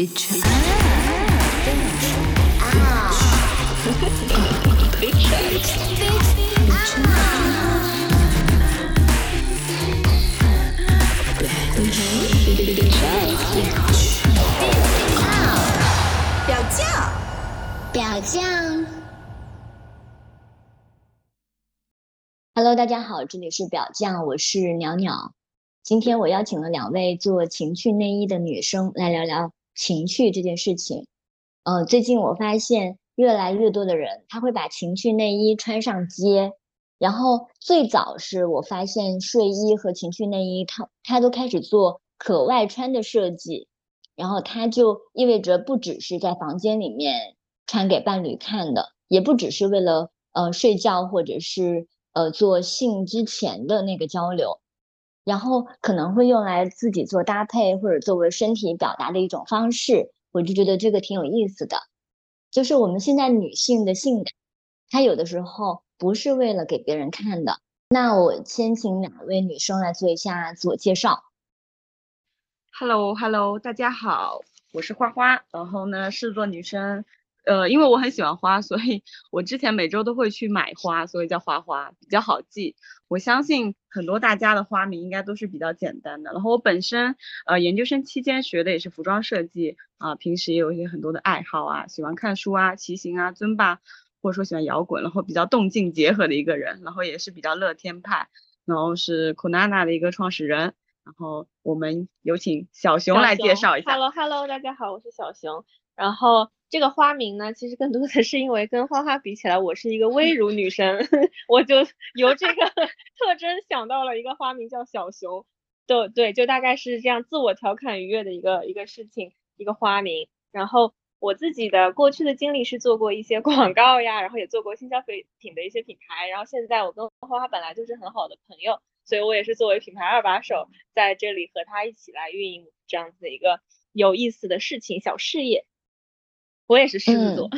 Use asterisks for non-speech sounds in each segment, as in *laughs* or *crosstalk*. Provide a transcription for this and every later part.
Bitch. Bitch. 表酱，表酱，Hello，大家好，这里是表酱，我是鸟鸟。今天我邀请了两位做情趣内衣的女生来聊聊情趣这件事情。呃，最近我发现越来越多的人他会把情趣内衣穿上街，然后最早是我发现睡衣和情趣内衣，它它都开始做可外穿的设计。然后它就意味着不只是在房间里面穿给伴侣看的，也不只是为了呃睡觉或者是呃做性之前的那个交流，然后可能会用来自己做搭配或者作为身体表达的一种方式。我就觉得这个挺有意思的，就是我们现在女性的性感，它有的时候不是为了给别人看的。那我先请两位女生来做一下自我介绍。Hello，Hello，大家好，我是花花，然后呢是做女生，呃，因为我很喜欢花，所以我之前每周都会去买花，所以叫花花，比较好记。我相信很多大家的花名应该都是比较简单的。然后我本身呃研究生期间学的也是服装设计啊，平时也有一些很多的爱好啊，喜欢看书啊，骑行啊，尊巴，或者说喜欢摇滚，然后比较动静结合的一个人，然后也是比较乐天派，然后是 Kunana 的一个创始人。然后我们有请小熊来介绍一下。Hello，Hello，大家好，我是小熊。然后这个花名呢，其实更多的是因为跟花花比起来，我是一个微乳女生，*laughs* 我就由这个 *laughs* 特征想到了一个花名叫小熊。就对，就大概是这样自我调侃愉悦的一个一个事情，一个花名。然后我自己的过去的经历是做过一些 *laughs* 广告呀，然后也做过新消费品的一些品牌。然后现在我跟花花本来就是很好的朋友。所以我也是作为品牌二把手，在这里和他一起来运营这样子的一个有意思的事情小事业。我也是狮子座。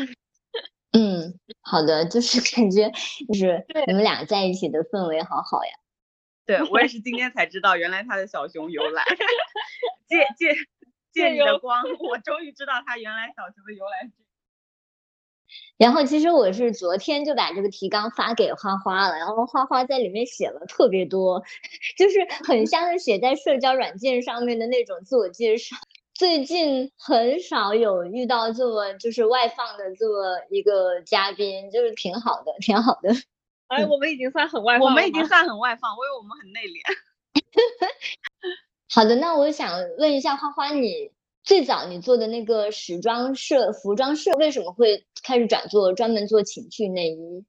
嗯，好的，就是感觉 *laughs* 就是你们俩在一起的氛围好好呀。*laughs* 对我也是今天才知道，原来他的小熊由来。*laughs* 借借借你的光，我终于知道他原来小熊的由来。然后其实我是昨天就把这个提纲发给花花了，然后花花在里面写了特别多，就是很像是写在社交软件上面的那种自我介绍。最近很少有遇到这么就是外放的这么一个嘉宾，就是挺好的，挺好的。哎，我们已经算很外放，我们已经算很外放，我以为我们很内敛。*laughs* 好的，那我想问一下花花你。最早你做的那个时装社、服装社，为什么会开始转做专门做情趣内衣？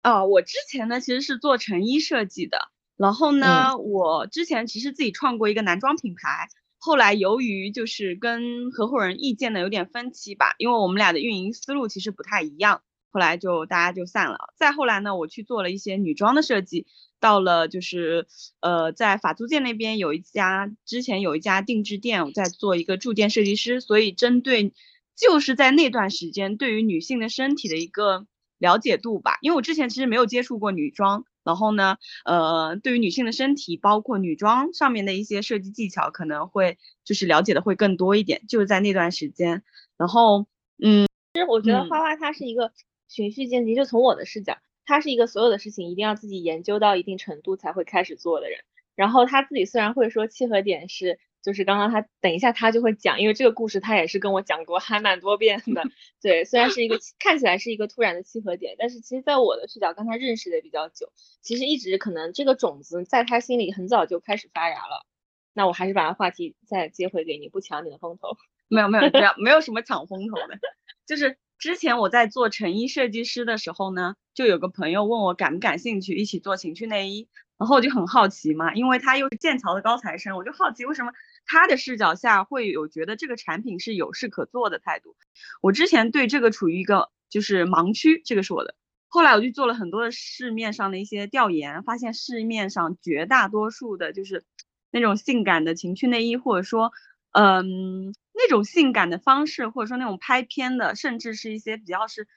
啊，我之前呢其实是做成衣设计的，然后呢，我之前其实自己创过一个男装品牌，后来由于就是跟合伙人意见呢有点分歧吧，因为我们俩的运营思路其实不太一样，后来就大家就散了。再后来呢，我去做了一些女装的设计。到了就是呃，在法租界那边有一家，之前有一家定制店，我在做一个驻店设计师，所以针对就是在那段时间对于女性的身体的一个了解度吧，因为我之前其实没有接触过女装，然后呢，呃，对于女性的身体，包括女装上面的一些设计技巧，可能会就是了解的会更多一点，就是在那段时间，然后嗯，其实我觉得花花她是一个循序渐进，就从我的视角。她是一个所有的事情一定要自己研究到一定程度才会开始做的人。然后他自己虽然会说契合点是，就是刚刚他等一下他就会讲，因为这个故事他也是跟我讲过还蛮多遍的。*laughs* 对，虽然是一个看起来是一个突然的契合点，但是其实在我的视角跟他认识的比较久，其实一直可能这个种子在他心里很早就开始发芽了。那我还是把话题再接回给你，不抢你的风头。*laughs* 没有没有没有没有什么抢风头的，就是。之前我在做成衣设计师的时候呢，就有个朋友问我感不感兴趣一起做情趣内衣，然后我就很好奇嘛，因为他又是剑桥的高材生，我就好奇为什么他的视角下会有觉得这个产品是有事可做的态度。我之前对这个处于一个就是盲区，这个是我的。后来我就做了很多的市面上的一些调研，发现市面上绝大多数的就是那种性感的情趣内衣，或者说。嗯，那种性感的方式，或者说那种拍片的，甚至是一些比较是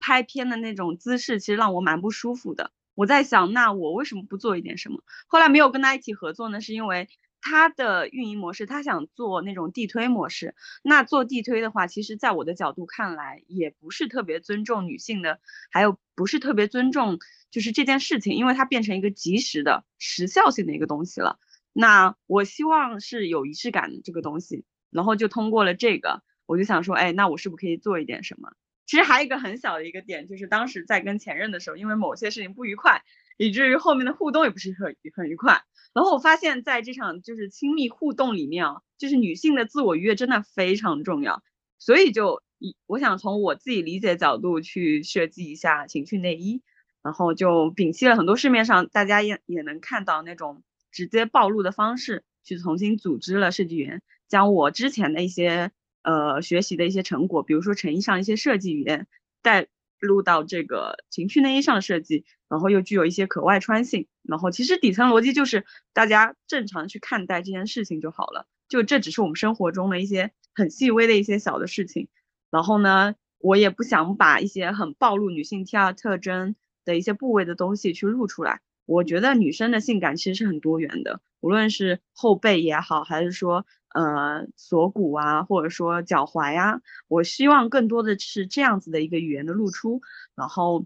拍片的那种姿势，其实让我蛮不舒服的。我在想，那我为什么不做一点什么？后来没有跟他一起合作呢，是因为他的运营模式，他想做那种地推模式。那做地推的话，其实在我的角度看来，也不是特别尊重女性的，还有不是特别尊重就是这件事情，因为它变成一个即时的时效性的一个东西了。那我希望是有仪式感的这个东西，然后就通过了这个，我就想说，哎，那我是不是可以做一点什么？其实还有一个很小的一个点，就是当时在跟前任的时候，因为某些事情不愉快，以至于后面的互动也不是很很愉快。然后我发现，在这场就是亲密互动里面啊，就是女性的自我愉悦真的非常重要，所以就以我想从我自己理解角度去设计一下情趣内衣，然后就摒弃了很多市面上大家也也能看到那种直接暴露的方式，去重新组织了设计员，将我之前的一些呃学习的一些成果，比如说成衣上一些设计语言带。录到这个情趣内衣上的设计，然后又具有一些可外穿性，然后其实底层逻辑就是大家正常去看待这件事情就好了，就这只是我们生活中的一些很细微的一些小的事情。然后呢，我也不想把一些很暴露女性 T 二特征的一些部位的东西去露出来。我觉得女生的性感其实是很多元的，无论是后背也好，还是说。呃，锁骨啊，或者说脚踝呀，我希望更多的是这样子的一个语言的露出，然后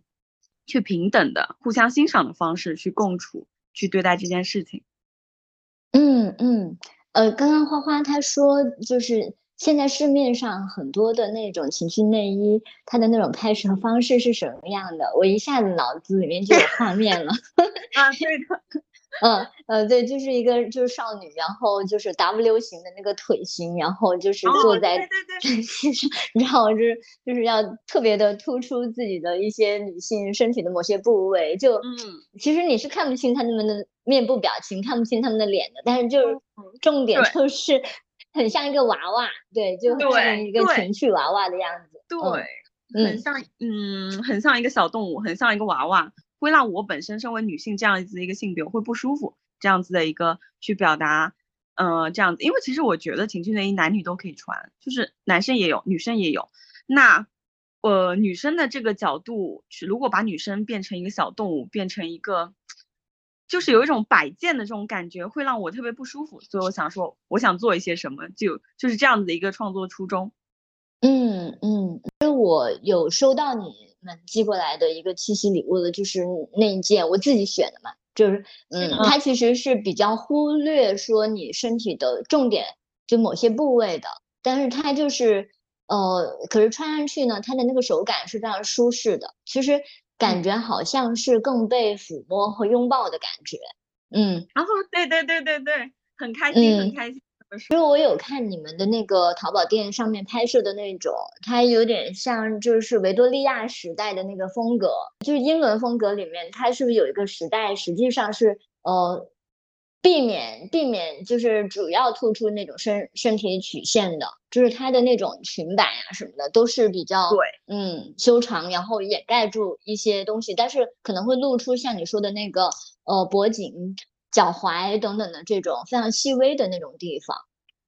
去平等的、互相欣赏的方式去共处，去对待这件事情。嗯嗯，呃，刚刚花花她说，就是现在市面上很多的那种情趣内衣，它的那种拍摄方式是什么样的？我一下子脑子里面就有画面了。啊，对的。嗯呃对，就是一个就是少女，然后就是 W 型的那个腿型，然后就是坐在对上，*laughs* 然后就是就是要特别的突出自己的一些女性身体的某些部位，就嗯，其实你是看不清他们的面部表情，看不清他们的脸的，但是就是重点就 *laughs* 是很像一个娃娃，对，就像一个情趣娃娃的样子，对，很像嗯，很像一个小动物，很像一个娃娃。会让我本身身为女性这样子的一个性别我会不舒服，这样子的一个去表达，呃，这样子，因为其实我觉得情趣内衣男女都可以穿，就是男生也有，女生也有。那，呃，女生的这个角度，如果把女生变成一个小动物，变成一个，就是有一种摆件的这种感觉，会让我特别不舒服。所以我想说，我想做一些什么，就就是这样子的一个创作初衷。嗯嗯，因为我有收到你。们寄过来的一个七夕礼物的，就是那一件我自己选的嘛，就是嗯，它其实是比较忽略说你身体的重点，就某些部位的，但是它就是呃，可是穿上去呢，它的那个手感是非常舒适的，其实感。觉好像是更被抚摸和拥抱的感觉，嗯，然后对对对对对，很开心很开心。因为我有看你们的那个淘宝店上面拍摄的那种，它有点像就是维多利亚时代的那个风格，就是英伦风格里面，它是不是有一个时代，实际上是呃避免避免就是主要突出那种身身体曲线的，就是它的那种裙摆啊什么的都是比较对，嗯修长，然后掩盖住一些东西，但是可能会露出像你说的那个呃脖颈。脚踝等等的这种非常细微的那种地方，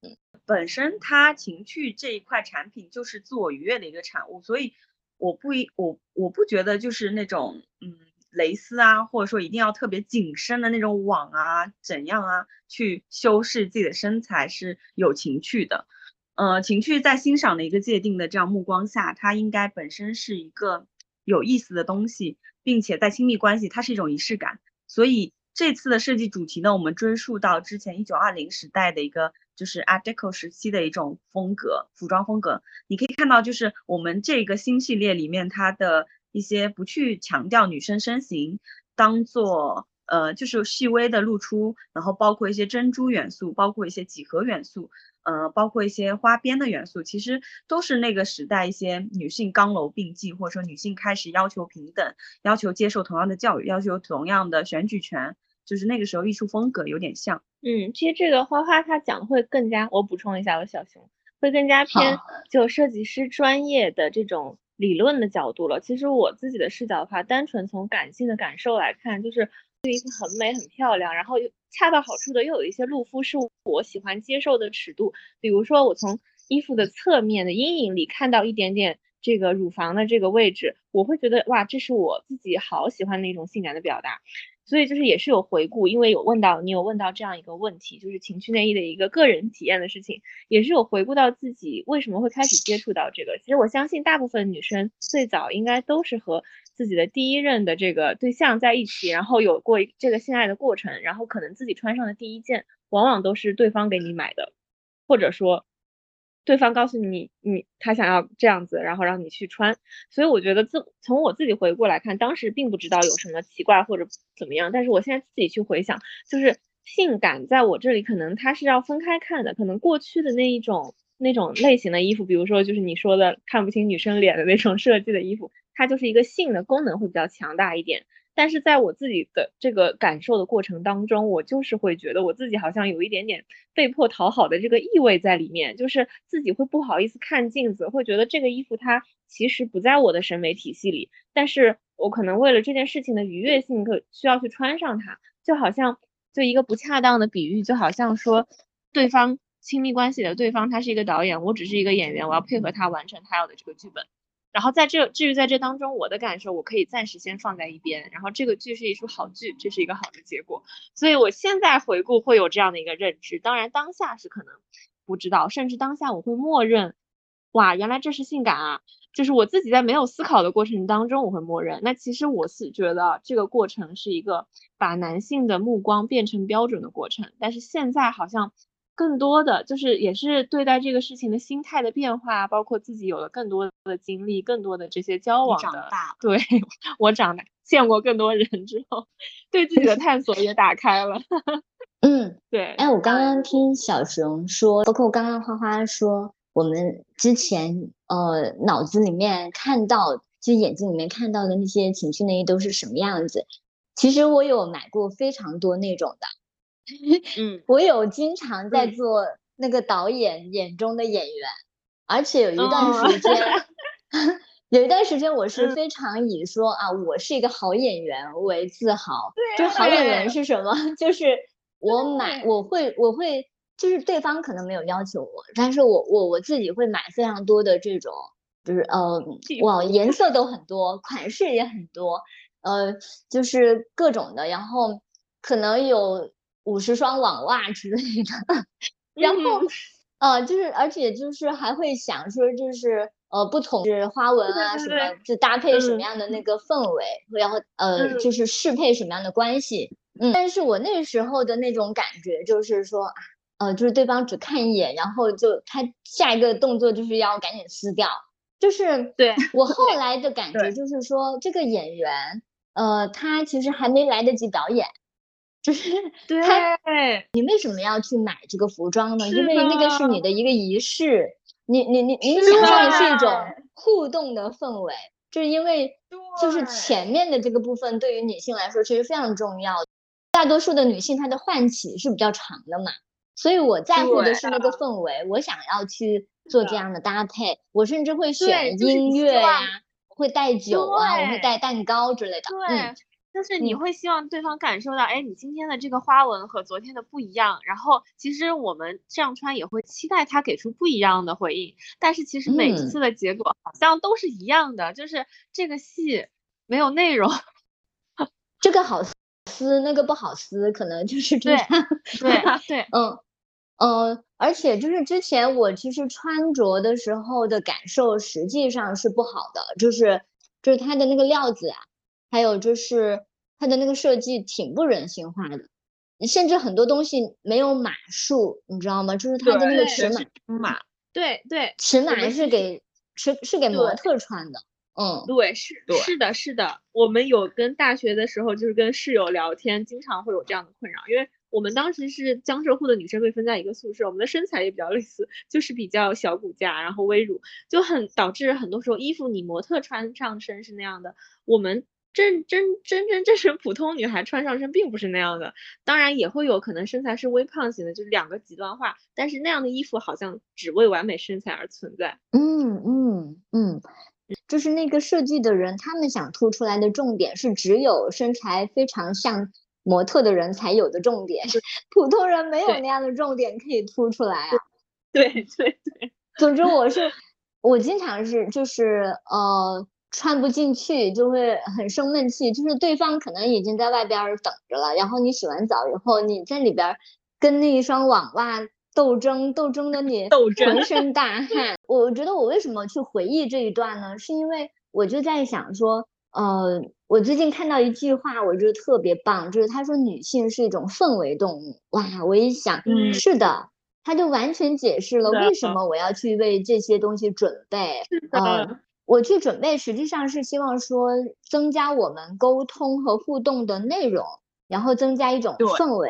嗯，本身它情趣这一块产品就是自我愉悦的一个产物，所以我不一我我不觉得就是那种嗯蕾丝啊，或者说一定要特别紧身的那种网啊怎样啊去修饰自己的身材是有情趣的，呃，情趣在欣赏的一个界定的这样目光下，它应该本身是一个有意思的东西，并且在亲密关系它是一种仪式感，所以。这次的设计主题呢，我们追溯到之前一九二零时代的一个就是 Art Deco 时期的一种风格，服装风格。你可以看到，就是我们这个新系列里面，它的一些不去强调女生身形，当做呃就是细微的露出，然后包括一些珍珠元素，包括一些几何元素，呃，包括一些花边的元素，其实都是那个时代一些女性刚柔并济，或者说女性开始要求平等，要求接受同样的教育，要求同样的选举权。就是那个时候艺术风格有点像，嗯，其实这个花花他讲会更加，我补充一下，我小熊会更加偏就设计师专业的这种理论的角度了。其实我自己的视角的话，单纯从感性的感受来看，就是衣服很美很漂亮，然后又恰到好处的又有一些露肤是我喜欢接受的尺度。比如说我从衣服的侧面的阴影里看到一点点这个乳房的这个位置，我会觉得哇，这是我自己好喜欢的一种性感的表达。所以就是也是有回顾，因为有问到你有问到这样一个问题，就是情趣内衣的一个个人体验的事情，也是有回顾到自己为什么会开始接触到这个。其实我相信大部分女生最早应该都是和自己的第一任的这个对象在一起，然后有过这个性爱的过程，然后可能自己穿上的第一件往往都是对方给你买的，或者说。对方告诉你，你他想要这样子，然后让你去穿，所以我觉得自从我自己回过来看，当时并不知道有什么奇怪或者怎么样，但是我现在自己去回想，就是性感在我这里可能它是要分开看的，可能过去的那一种那种类型的衣服，比如说就是你说的看不清女生脸的那种设计的衣服，它就是一个性的功能会比较强大一点。但是在我自己的这个感受的过程当中，我就是会觉得我自己好像有一点点被迫讨好的这个意味在里面，就是自己会不好意思看镜子，会觉得这个衣服它其实不在我的审美体系里，但是我可能为了这件事情的愉悦性，可需要去穿上它，就好像就一个不恰当的比喻，就好像说对方亲密关系的对方他是一个导演，我只是一个演员，我要配合他完成他要的这个剧本。然后在这至于在这当中，我的感受我可以暂时先放在一边。然后这个剧是一出好剧，这是一个好的结果。所以我现在回顾会有这样的一个认知。当然当下是可能不知道，甚至当下我会默认，哇，原来这是性感啊！就是我自己在没有思考的过程当中，我会默认。那其实我是觉得这个过程是一个把男性的目光变成标准的过程。但是现在好像。更多的就是也是对待这个事情的心态的变化，包括自己有了更多的经历，更多的这些交往的，对 *laughs* 我长大见过更多人之后，对自己的探索也打开了。*laughs* 嗯，对。哎，我刚刚听小熊说，包括刚刚花花说，我们之前呃脑子里面看到，就眼睛里面看到的那些情绪内衣都是什么样子？其实我有买过非常多那种的。*laughs* 嗯，我有经常在做那个导演眼中的演员，而且有一段时间，*laughs* 有一段时间我是非常以说啊，我是一个好演员为自豪。对，就好演员是什么？*laughs* 就是我买，我会，我会，就是对方可能没有要求我，但是我我我自己会买非常多的这种，就是呃，哇，颜色都很多，款式也很多，呃，就是各种的，然后可能有。五十双网袜之类的，然后，呃，就是，而且就是还会想说，就是呃，不同是花纹啊什么，就搭配什么样的那。个氛围，然后呃，就是适配什么样的关系，嗯。但是我那时候的那种感觉就是说，呃，就是对方只看一眼，然后就他下一个动作就是要赶紧撕掉，就是对我后来的感觉就是说，这个演员，呃，他其实还没来得及表演。就是 *laughs* 对，你为什么要去买这个服装呢？因为那个是你的一个仪式，你你你你想象的是一种。互动的氛围，就是因为就是前面的这个部分对于女性来说其实非常重要，大多数的女性她的唤起是比较长的嘛，所以我在乎的是那个氛围，我想要去做这样的搭配，我甚至会选音乐啊，会带酒啊，我会带蛋糕之类的，嗯。就是你会希望对方感受到，哎，你今天的这个花纹和昨天的不一样。然后其实我们这样穿也会期待他给出不一样的回应。但是其实每次的结果好像都是一样的，就是这个戏没有内容，*laughs* 这个好撕，那个不好撕，可能就是这样。对对，*laughs* 嗯嗯，而且就是之前我其实穿着的时候的感受实际上是不好的，就是就是它的那个料子啊。还有就是它的那个设计挺不人性化的，甚至很多东西没有码数，你知道吗？就是它的那个尺码，码，对对，尺码是给是是给模特穿的，嗯，对，是是的，是的。我们有跟大学的时候，就是跟室友聊天，经常会有这样的困扰，因为我们当时是江浙沪的女生被分在一个宿舍，我们的身材也比较类似，就是比较小骨架，然后微乳，就很导致很多时候衣服你模特穿上身是那样的，我们。真真真真正是普通女孩穿上身并不是那样的，当然也会有可能身材是微胖型的，就是两个极端化。但是那样的衣服好像只为完美身材而存在。嗯嗯嗯，就是那个设计的人，他们想突出来的重点是只有身材非常像模特的人才有的重点，普通人没有那样的重点可以突出来啊。对对对，总之我是我经常是就是呃。穿不进去，就会很生闷气。就是对方可能已经在外边等着了，然后你洗完澡以后，你在里边跟那一双网袜斗争，斗争的你浑 *laughs* 身大汗。我觉得我为什么去回忆这一段呢？是因为我就在想说，呃，我最近看到一句话，我觉得特别棒，就是他说女性是一种氛围动物。哇，我一想，嗯，是的。他就完全解释了为什么我要去为这些东西准备。嗯，我去准备实际上是希望说增加我们沟通和互动的内容，然后增加一种氛围。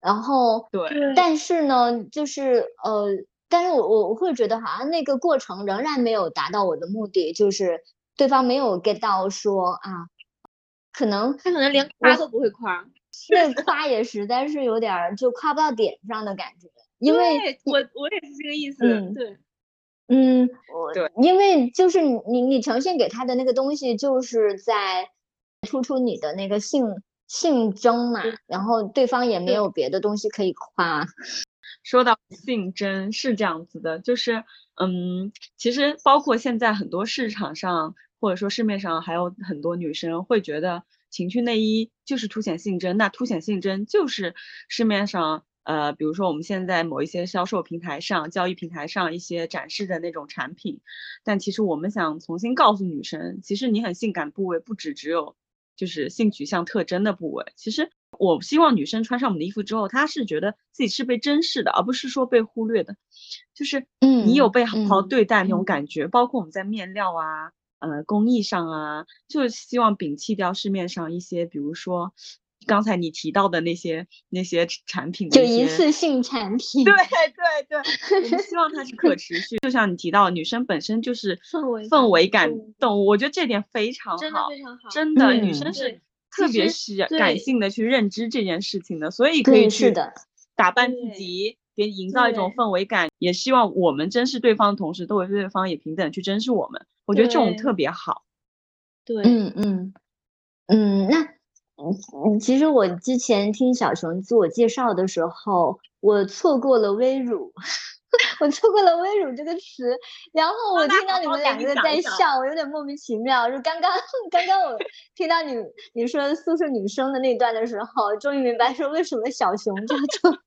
然后对，但是呢，就是呃，但是我我我会觉得好像那个过程仍然没有达到我的目的，就是对方没有 get 到说啊，可能他可能连夸都不会夸，*laughs* 那夸也实在是有点就夸不到点上的感觉。因为我我也是这个意思，对，嗯，我对，因为就是你你呈现给他的那个东西，就是在突出你的那个性性征嘛，然后对方也没有别的东西可以夸。*laughs* 说到性征是这样子的，就是嗯，其实包括现在很多市场上或者说市面上还有很多女生会觉得情趣内衣就是凸显性征，那凸显性征就是市面上。呃，比如说我们现在某一些销售平台上、交易平台上一些展示的那种产品，但其实我们想重新告诉女生，其实你很性感部位不只只有就是性取向特征的部位。其实我希望女生穿上我们的衣服之后，她是觉得自己是被珍视的，而不是说被忽略的。就是你有被好好对待那种感觉。包括我们在面料啊、呃工艺上啊，就是希望摒弃掉市面上一些，比如说。刚才你提到的那些那些产品，就一次性产品，对对对，*laughs* 我们希望它是可持续。就像你提到，女生本身就是氛围氛围感动物，我觉得这点非常好，真的非常好。真的，女生是特别需要感性的去认知这件事情的，所以可以去打扮自己，给营造一种氛围感。也希望我们珍视对方的同时，都为对方也平等去珍视我们。我觉得这种特别好。对，嗯嗯嗯，那。嗯，其实我之前听小熊自我介绍的时候，我错过了“微乳”，*laughs* 我错过了“微乳”这个词。然后我听到你们两个在笑，我有点莫名其妙。就刚刚刚刚我听到你你说宿舍女生的那段的时候，终于明白说为什么小熊叫做。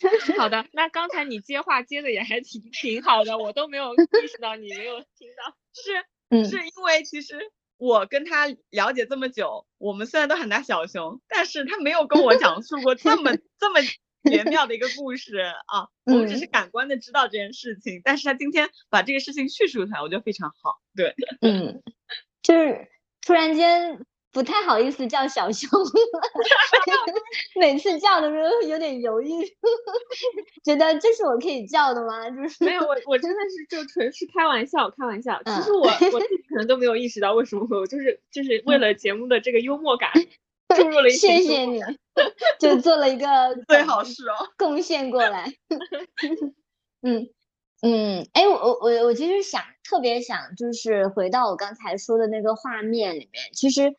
*laughs* 好的，*laughs* 那刚才你接话接的也还挺挺好的，我都没有意识到你没有听到，是是因为其实。我跟他了解这么久，我们虽然都喊他小熊，但是他没有跟我讲述过这么 *laughs* 这么玄妙的一个故事啊。我们只是感官的知道这件事情，但是他今天把这个事情叙述出来，我觉得非常好。对，嗯，就是突然间。不太好意思叫小熊了，*laughs* 每次叫的时候有点犹豫，*laughs* 觉得这是我可以叫的吗？*laughs* 就是没有我，我真的是就纯是开玩笑，开玩笑。其实我我自己可能都没有意识到为什么会，我就是就是为了节目的这个幽默感注入了一些。谢谢你，就做了一个最好事哦，贡献过来。嗯嗯，哎，我我我我其实想特别想就是回到我刚才说的那个画面里面，其实。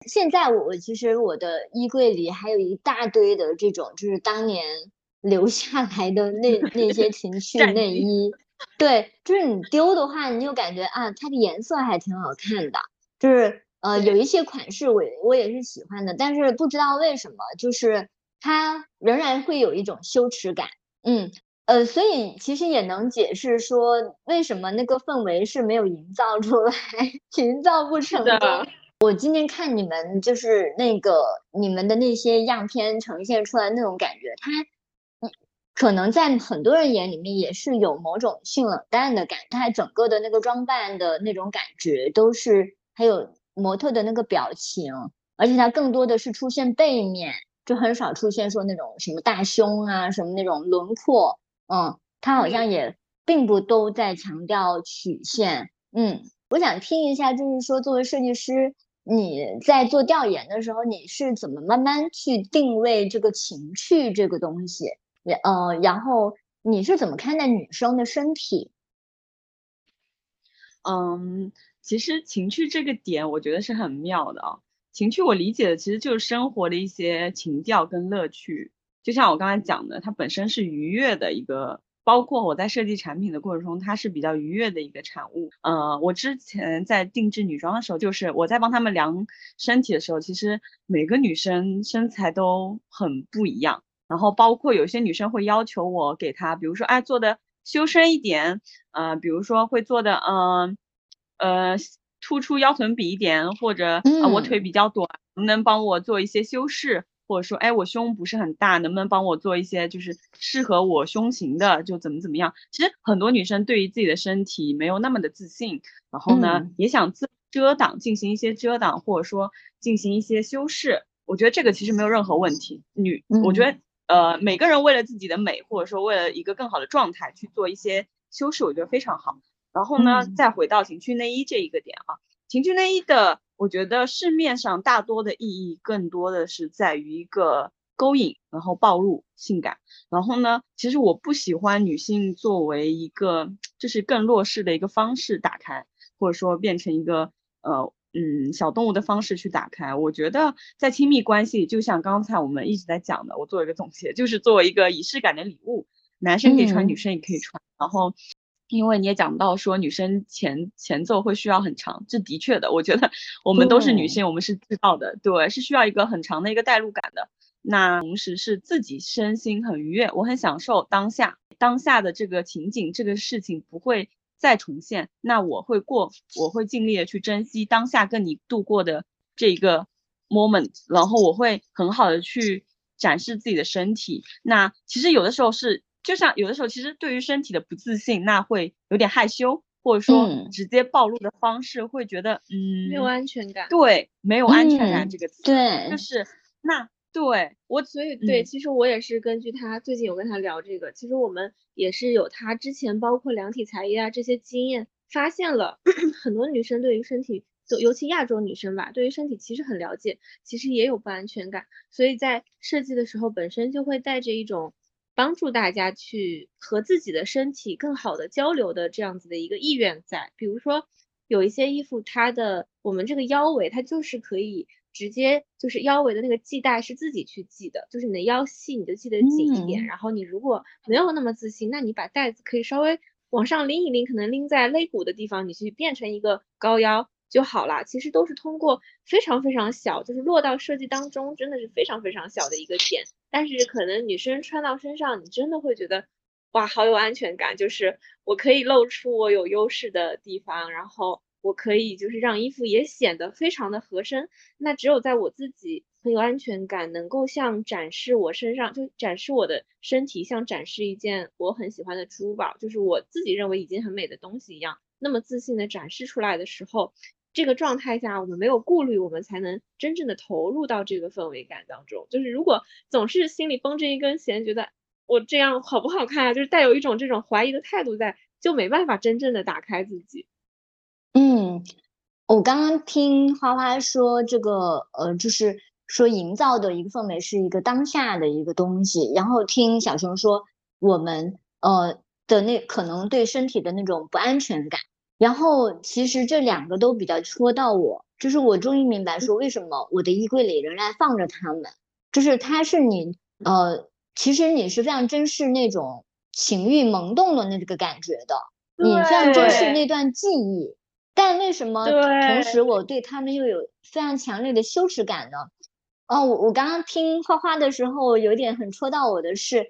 嗯，现在我其实我的衣柜里还有一大堆的这种，就是当年 *laughs* 留下来的那那些 *laughs* 情趣内衣。对，就是你丢的话，你就感觉啊，它的颜色还挺好看的。就是呃，有一些款式我我也是喜欢的，但是不知道为什么，就是它仍然会有一种羞耻感。嗯呃，所以其实也能解释说为什么那个氛围是没有营造出来，*laughs* 营造不成的。我今天看你们就是那个你们的那些样片呈现出来那种感觉，它可能在很多人眼里面也是有某种性冷淡的感，它整个的那个装扮的那种感觉都是还有模特的那个表情，而且它更多的是出现背面，就很少出现说那种什么大胸啊什么那种轮廓，嗯，它好像也并不都在强调曲线，嗯，我想听一下，就是说作为设计师。你在做调研的时候，你是怎么慢慢去定位这个情趣这个东西？呃，然后你是怎么看待女生的身体？嗯，其实情趣这个点，我觉得是很妙的啊。情趣我理解的其实就是生活的一些情调跟乐趣，就像我刚才讲的，它本身是愉悦的一个。包括我在设计产品的过程中，它是比较愉悦的一个产物。呃，我之前在定制女装的时候，就是我在帮她们量身体的时候，其实每个女生身材都很不一样。然后包括有些女生会要求我给她，比如说哎做的修身一点，呃，比如说会做的嗯呃突出腰臀比一点，或者啊我腿比较短，能不能帮我做一些修饰？或者说，哎，我胸不是很大，能不能帮我做一些就是适合我胸型的，就怎么怎么样？其实很多女生对于自己的身体没有那么的自信，然后呢，也想自遮挡，进行一些遮挡，或者说进行一些修饰。我觉得这个其实没有任何问题。女，我觉得呃，每个人为了自己的美，或者说为了一个更好的状态去做一些修饰，我觉得非常好。然后呢，再回到情趣内衣这一个点啊，情趣内衣的。我觉得市面上大多的意义更多的是在于一个勾引，然后暴露性感。然后呢，其实我不喜欢女性作为一个就是更弱势的一个方式打开，或者说变成一个呃嗯小动物的方式去打开。我觉得在亲密关系，就像刚才我们一直在讲的，我做一个总结，就是作为一个仪式感的礼物，男生可以穿，女生也可以穿。然后。因为你也讲到说女生前前奏会需要很长，这的确的，我觉得 *laughs* 我们都是女性，我们是知道的，对，是需要一个很长的一个代入感的。那同时是自己身心很愉悦，我很享受当下当下的这个情景，这个事情不会再重现。那我会过，我会尽力的去珍惜当下跟你度过的这个 moment，然后我会很好的去展示自己的身体。那其实有的时候是。就像有的时候，其实对于身体的不自信，那会有点害羞，或者说直接暴露的方式，会觉得嗯没有安全感。对，没有安全感这个词。对，就是那对我，所以对，其实我也是根据他最近有跟他聊这个，其实我们也是有他之前包括量体裁衣啊这些经验，发现了 *clears throat* 很多女生对于身体，尤其亚洲女生吧，对于身体其实很了解，其实也有不安全感，所以在设计的时候本身就会带着一种。帮助大家去和自己的身体更好的交流的这样子的一个意愿在，比如说有一些衣服，它的我们这个腰围它就是可以直接就是腰围的那个系带是自己去系的，就是你的腰细你就系得紧一点，然后你如果没有那么自信，那你把带子可以稍微往上拎一拎，可能拎在肋骨的地方，你去变成一个高腰就好了。其实都是通过非常非常小，就是落到设计当中真的是非常非常小的一个点。但是可能女生穿到身上，你真的会觉得，哇，好有安全感，就是我可以露出我有优势的地方，然后我可以就是让衣服也显得非常的合身。那只有在我自己很有安全感，能够像展示我身上，就展示我的身体，像展示一件我很喜欢的珠宝，就是我自己认为已经很美的东西一样，那么自信的展示出来的时候。这个状态下，我们没有顾虑，我们才能真正的投入到这个氛围感当中。就是如果总是心里绷着一根弦，觉得我这样好不好看啊，就是带有一种这种怀疑的态度在，就没办法真正的打开自己。嗯，我刚刚听花花说这个，呃，就是说营造的一个氛围是一个当下的一个东西，然后听小熊说我们呃的那可能对身体的那种不安全感。然后其实这两个都比较戳到我，就是我终于明白说为什么我的衣柜里仍然放着它们，就是它是你呃，其实你是非常珍视那种情欲萌动的那个感觉的，你非常珍视那段记忆，但为什么同时我对他们又有非常强烈的羞耻感呢？哦，我我刚刚听花花的时候，有点很戳到我的是，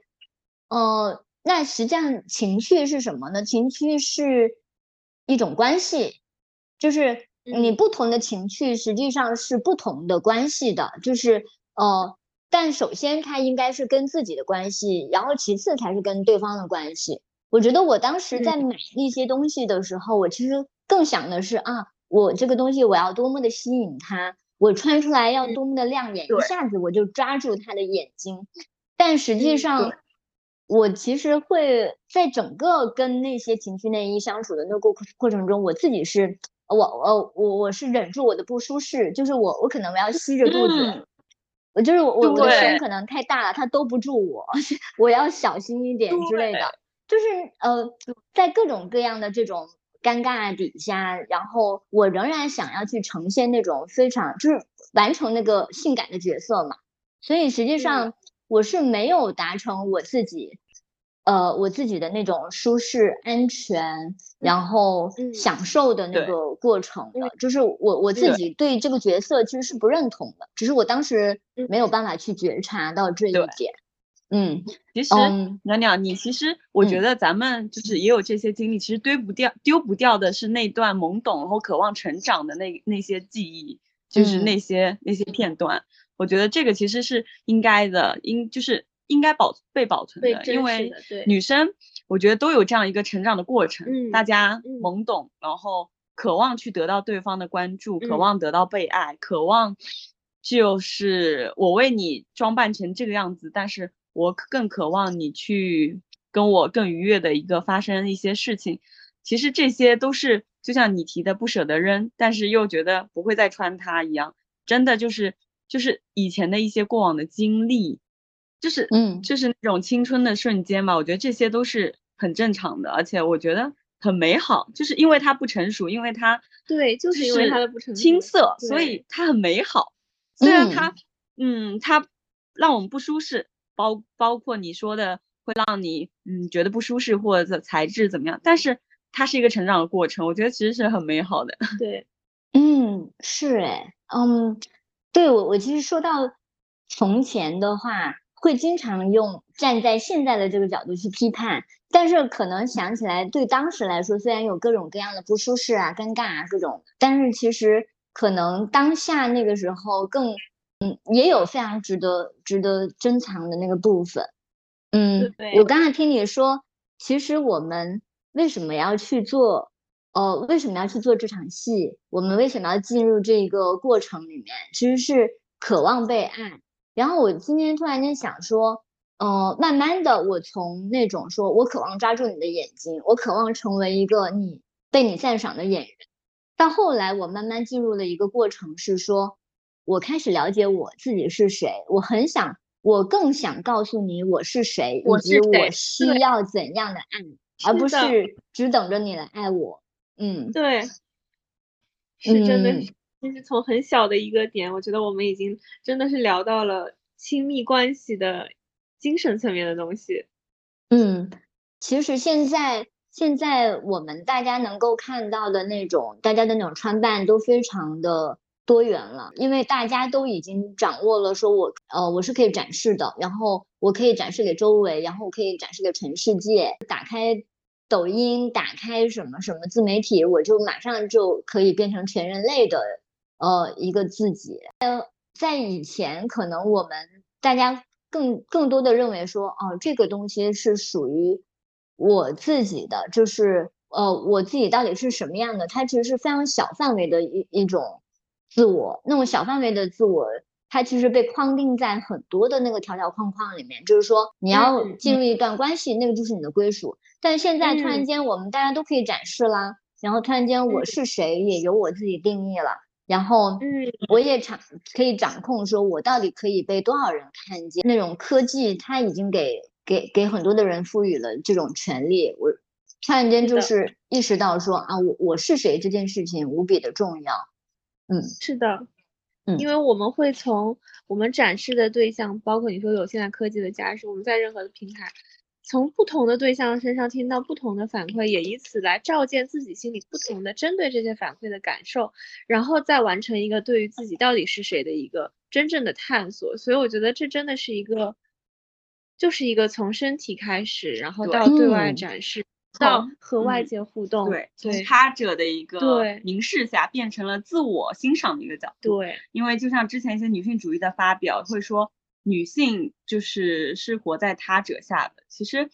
呃，那实际上情绪是什么呢？情绪是。一种关系，就是你不同的情绪实际上是不同的关系的，就是呃，但首先它应该是跟自己的关系，然后其次才是跟对方的关系。我觉得我当时在买那些东西的时候，我其实更想的是啊，我这个东西我要多么的吸引他，我穿出来要多么的亮眼，一下子我就抓住他的眼睛。但实际上。我其实会在整个跟那些情趣内衣相处的那个过过程中，我自己是，我我我我是忍住我的不舒适，就是我我可能我要吸着肚子，我就是我我我的胸可能太大了，它兜不住我，*laughs* 我要小心一点之类的，就是呃，在各种各样的这种尴尬底下，然后我仍然想要去呈现那种非常就是完成那个性感的角色嘛，所以实际上。我是没有达成我自己呃我自己的那种舒适、安全，然后嗯享受的那个过程的。就是我我自己对这个角色其实是不认同的，只是我当时嗯没有办法去觉察到这一点。嗯其实暖鸟鸟，你其实我觉嗯得咱们就是也有这些经历，其实堆不掉、丢不掉的是那段懵懂然后渴望成长的那那些记忆，就是嗯那些那些片段。我觉得这个其实是应该的，应就是应该保被保存的，因为女生我觉得都有这样一个成长的过程，嗯大家嗯。懵懂，然后渴望去得到对方的关注，渴嗯。望得到被爱，渴望就是我为你装扮成这个样子，但是我更渴望你去跟我更愉悦的一个发生一些事情。其实这些都是就像你提的不舍得扔，但是又觉得不会再穿它一样，真的就是就是以前的一些过往的经历，就是嗯就是那种青春的瞬间嘛。我觉得这些都是很正常的，而且我觉得很美好，就是因为它不成熟，因为它对就是因为它的不成熟青涩，所以它很美好。虽然嗯它，嗯，它让我们不舒适，包包括你说的会让你嗯觉得不舒适或者材质怎么样，但是它是一个成长的过程，我觉得其实是很美好的。*laughs* 对嗯，是哎，嗯，对我我其实说到从前的话，会经常用站在现在的这个角度去批判，但是可能想起来，对当时来说，虽然有各种各样的不舒适啊、尴尬啊各种，但是其实可能当下那个时候更，嗯，也有非常值得值得珍藏的那个部分。嗯，对我刚才听你说，其实我们为什么要去做？呃，为什么要去做这场戏？我们为什么要进入这个过程里面？其实是渴望被爱。然后我今天突然间想说，呃，慢慢的，我从那种说我渴望抓住你的眼睛，我渴望成为一个你被你赞赏的演员，到后来我慢慢进入了一个过程，是说我开始了解我自己是谁，我很想，我更想告诉你我是谁，以及我需要怎样的爱，而不是只等着你来爱我。嗯对，是真的嗯是，就是从很小的一个点，我觉得我们已经真的是聊到了亲密关系的精神层面的东西。嗯，其实现在现在我们大家能够看到的那种大家的那种穿扮都非常的多元了，因为大家都已经掌握了，说我呃我是可以展示的，然后我可以展示给周围，然后我可以展示给全世界。打开抖音，打开什么什么自媒体，我就马上就可以变成全人类的呃一个自己。呃，在以前可能我们大家更更多的认为说，哦，这个东西是属于我自己的，就是呃，我自己到底是什么样的？它其实是非常小范围的一一种自我，那种小范围的自我，它其实被框定在很多的那个条条框框里面，就是说你要嗯进入一段关系，那个就是你的归属。但现在突然嗯间，我们大家都可以展示啦，然后突然间我嗯是谁也由我自己定义了。然后嗯我也掌可以掌控，说我到底可以被多少人看见。那种科技，它已经给给给很多的人赋予了这种权利。我突然间就是意识到说啊，我我是谁这件事情无比的重要。嗯是的，嗯因为我们会从我们展示的对象，包括你说有现在科技的加持，我们在任何的平台，从不同的对象身上听到不同的反馈，也以此来照见自己心里不同的针对这些反馈的感受，然后再完成一个对于自己到底是谁的一个真正的探索。所以我觉得这真的是一个，就是一个从身体开始，然后到对外嗯展示，到和外嗯界互动。对，他者的一个对凝视下，变成了自我欣赏的一个角度。对，因为就像之前一些女性主义的发表会说，女性就是是活在他者下的。其实，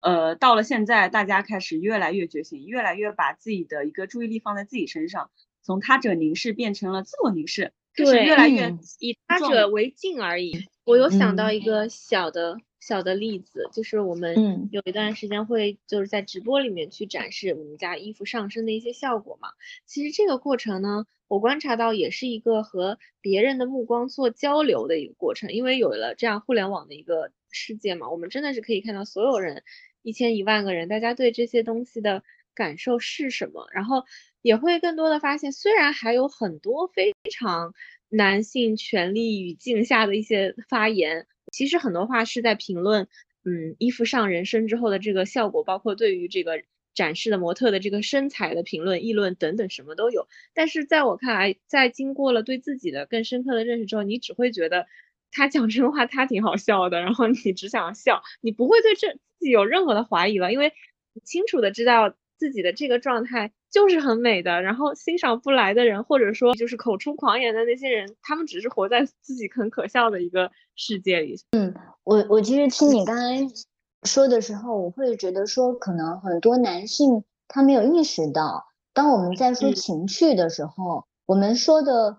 呃，到了现在，大家开始越来越觉醒，越来越把自己的一个注意力放在自己身上，从他者凝视变成了自我凝视，开始对越来越嗯。以他者为镜而已。我有想到嗯。一个小的、小的例子，就是我们嗯。有一段时间会就是在直播里面去展示我们家衣服上身的一些效果嘛。其实这个过程呢，我观察到也是一个和别人的目光做交流的一个过程，因为有了这样互联网的一个世界嘛，我们真的是可以看到所有人一千一万个人，大家对这些东西的感受是什么，然后也会更多的发现，虽然还有很多非常男性权利语境下的一些发言，其实很多话是在评论嗯衣服上人身之后的这个效果，包括对于这个展示的模特的这个身材的评论、议论等等，什么都有。但是在我看来，在经过了对自己的更深刻的认识之后，你只会觉得他讲这个话他挺好笑的，然后你只想笑，你不会对这自己有任何的怀疑了，因为清楚的知道自己的这个状态。就是很美的，然后欣赏不来的人，或者说就是口出狂言的那些人，他们只是活在自己很可笑的一个世界里。嗯，我我其实听你刚才说的时候，我会觉得说，可能很多男性他没有意识到，当我们在说情趣的时候，我们说的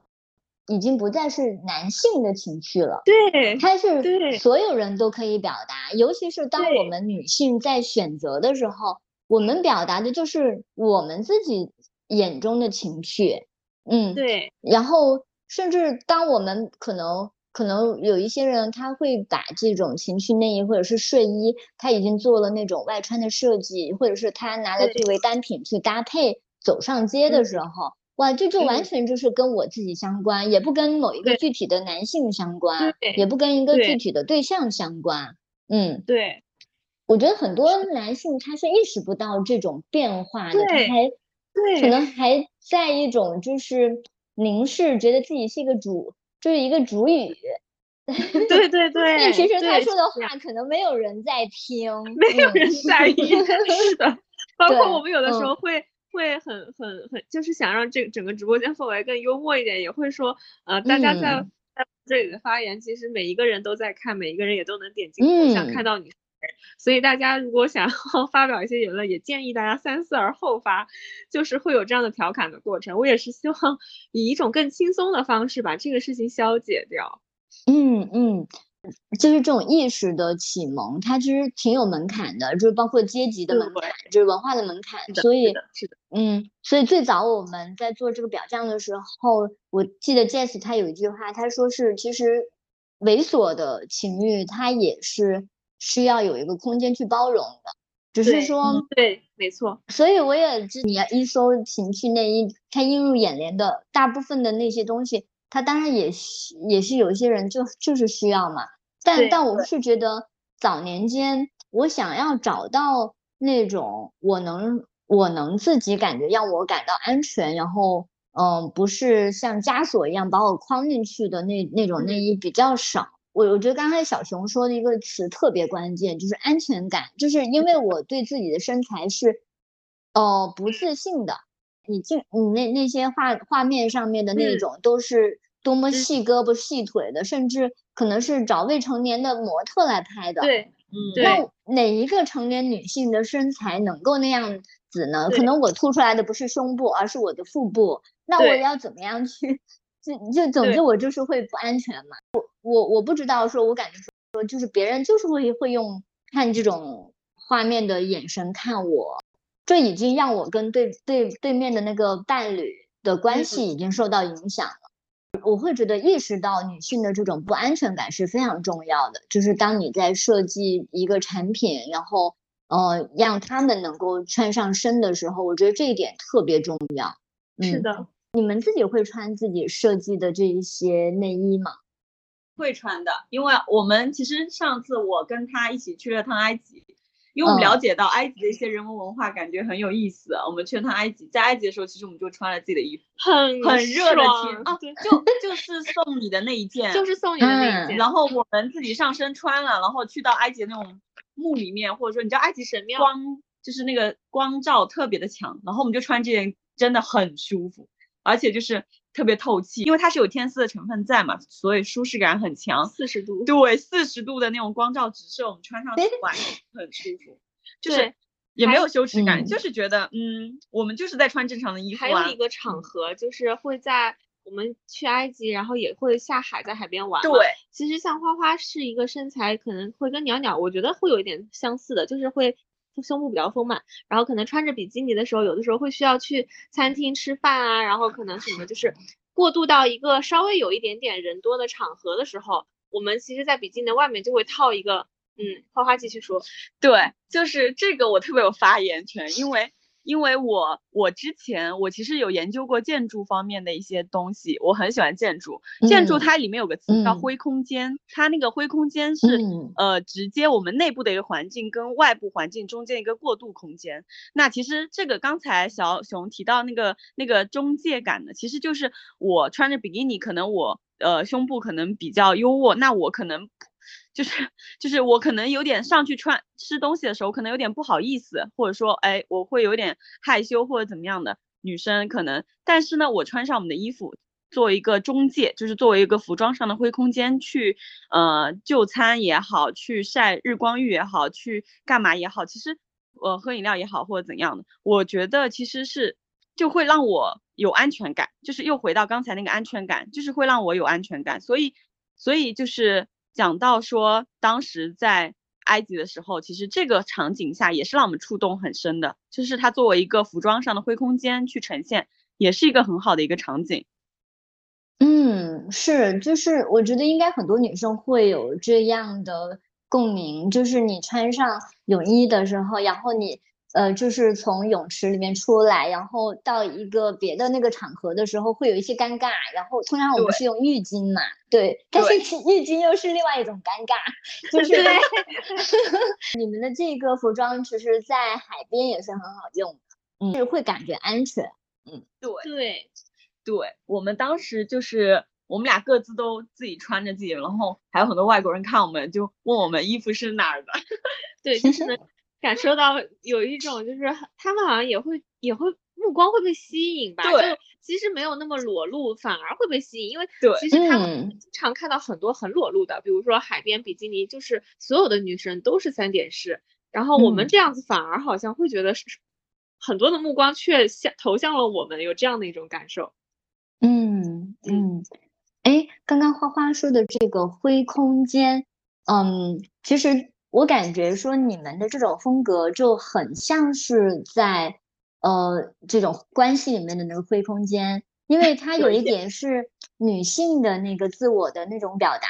已经不再是男性的情趣了，对，它是所有人都可以表达，尤其是当我们女性在选择的时候。我们表达的就是我们自己眼中的情绪，嗯，对。然后，甚至当我们可能可能有一些人，他会把这种情趣内衣或者是睡衣，他已经做了那种外穿的设计，或者是他拿来作为单品去搭配走上街的时候，哇，这就完全就是跟我自己相关，也不跟某一个具体的男性相关，也不跟一个具体的对象相关，嗯，对。我觉得很多男性他是意识不到这种变化的，他还对，可能还在一种就是凝视，觉得自己是一个主，就是一个主语。*laughs* 对对 *laughs* 对，其实他说的话可能没有人在听，*laughs* 没有人在意。是的，包括我们有的时候会会很很很，就是想让这整个直播间氛围更幽默一点，也会说呃，大家在在这里的发言，其实每一个人都在看，每一个人也都能点进头像看到你。所以大家如果想要 *laughs* 发表一些言论，也建议大家三思而后发，就是会有这样的调侃的过程。我也是希望以一种更轻松的方式把这个事情消解掉。嗯嗯，就是这种意识的启蒙，它其实挺有门槛的，就是包括阶级的门槛，就是文化的门槛。所以，是的，嗯，所以最早我们在做这个表象的时候，我记得 Jess 他有一句话，他说是其实猥琐的情欲，它也是。需要有一个空间去包容的，只是说对，没错。所以我也知，你要一搜情趣内衣，它映入眼帘的大部分的那些东西，它当然也是也是有一些人就就是需要嘛。但但我是觉得早年间我想要找到那种我能我能自己感觉让我感到安全，然后嗯不是像枷锁一样把我框进去的那那种内衣比较少。我我觉得刚才小熊说的一个词特别关键，就是安全感。就是因为我对自己的身材是，哦不自信的。你就你那那些画画面上面的那种，都是多么细胳膊细腿的，甚至可能是找未成年的模特来拍的。对，嗯。那哪一个成年女性的身材能够那样子呢？可能我凸出来的不是胸部，而是我的腹部。那我要怎么样去？就就总之我就是会不安全嘛。我我我不知道说，我感觉说就是别人就是会会用看这种画面的眼神看我，这已经让我跟对对对面的那个伴侣的关系已经受到影响了。我会觉得意识到女性的这种不安全感是非常重要的。就是当你在设计一个产品，然后呃让他们能够穿上身的时候，我觉得这一点特别重要。是的。你们自己会穿自己设计的这一些内衣吗？会穿的，因为我们其实上次我跟他一起去了趟埃及，因为我们了解到埃及的一些人文文化，感觉很有意思。我们去了趟埃及，在埃及的时候，其实我们就穿了自己的衣服，很很热的天 *laughs* 啊，就就是送你的那一件，*laughs* 就是送你的那一件。然后我们自己上身穿了，然后去到埃及那种墓里面，或者说你知道埃及神庙光就是那个光照特别的强，然后我们就穿这件，真的很舒服。而且就是特别透气，因为它是有天丝的成分在嘛，所以舒适感很强。四十度，对，四十度的那种光照直射，我们穿上去完很舒服，就是也没有羞耻感，就是觉得嗯，我们就是在穿正常的衣服。还有一个场合就是会在我们去埃及，然后也会下海，在海边玩。对，其实像花花是一个身材可能会跟袅袅，我觉得会有一点相似的，就是会。胸部比较丰满，然后可能穿着比基尼的时候，有的时候会需要去餐厅吃饭啊，然后可能什么就是过渡到一个稍微有一点点人多的场合的时候，我们其实，在比基尼外面就会套一个，嗯，花花继续说，对，就是这个我特别有发言权，因为因为我我之前我其实有研究过建筑方面的一些东西，我很喜欢建筑。建筑它里面有个词叫灰空间，它那个灰空间是呃直接我们内部的一个环境跟外部环境中间一个过渡空间。那其实这个刚才小熊提到那个那个中介感呢，其实就是我穿着比基尼，可能我呃胸部可能比较优渥，那我可能。就是就是我可能有点上去穿吃东西的时候，可能有点不好意思，或者说哎，我会有点害羞或者怎么样的女生可能，但是呢，我穿上我们的衣服，作为一个中介，就是作为一个服装上的灰空间去呃就餐也好，去晒日光浴也好，去干嘛也好，其实呃喝饮料也好或者怎样的，我觉得其实是就会让我有安全感，就是又回到刚才那个安全感，就是会让我有安全感，所以所以就是。讲到说，当时在埃及的时候，其实这个场景下也是让我们触动很深的，就是它作为一个服装上的灰空间去呈现，也是一个很好的一个场景。嗯，是，就是我觉得应该很多女生会有这样的共鸣，就是你穿上泳衣的时候，然后你。呃，就是从泳池里面出来，然后到一个别的那个场合的时候，会有一些尴尬。然后通常我们是用浴巾嘛，对，但是浴巾又是另外一种尴尬，就是 *laughs* 你们的这个服装，其实在海边也是很好用的，嗯，是会感觉安全，嗯，对对对，我们当时就是我们俩各自都自己穿着自己，然后还有很多外国人看我们，就问我们衣服是哪儿的，*laughs* 对，就是。感受到有一种，就是他们好像也会也会目光会被吸引吧？对，其实没有那么裸露，反而会被吸引，因为对，其实他们经常看到很多很裸露的，比如说海边比基尼，就是所有的女生都是三点式，然后我们这样子反而好像会觉得是很多的目光却向投向了我们，有这样的一种感受。嗯嗯，哎，刚刚花花说的这个灰空间，嗯，其实。我感觉说你们的这种风格就很像是在，呃，这种关系里面的那个灰空间，因为它有一点是女性的那个自我的那种表达，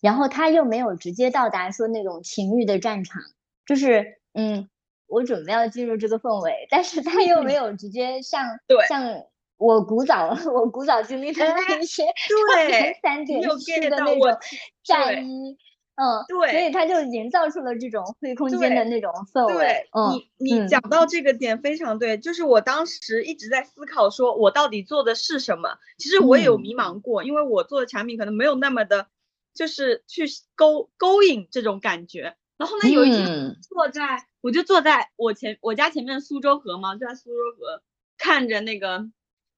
然后它又没有直接到达说那种情欲的战场，就是，嗯，我准备要进入这个氛围，但是它又没有直接像 *laughs* 像我古早 *laughs* 我古早经历的那一些对 *laughs* 三点式的那种战衣。嗯，对，所以他就营造出了这种灰空间的那种氛围。对，你你讲到这个点非常对，就是我当时一直在思考，说我到底做的是什么？其实我也有迷茫过，因为我做的产品可能没有那么的，就是去勾勾引这种感觉。然后呢，有一天坐在，我就坐在我前我家前面的苏州河嘛，就在苏州河看着那个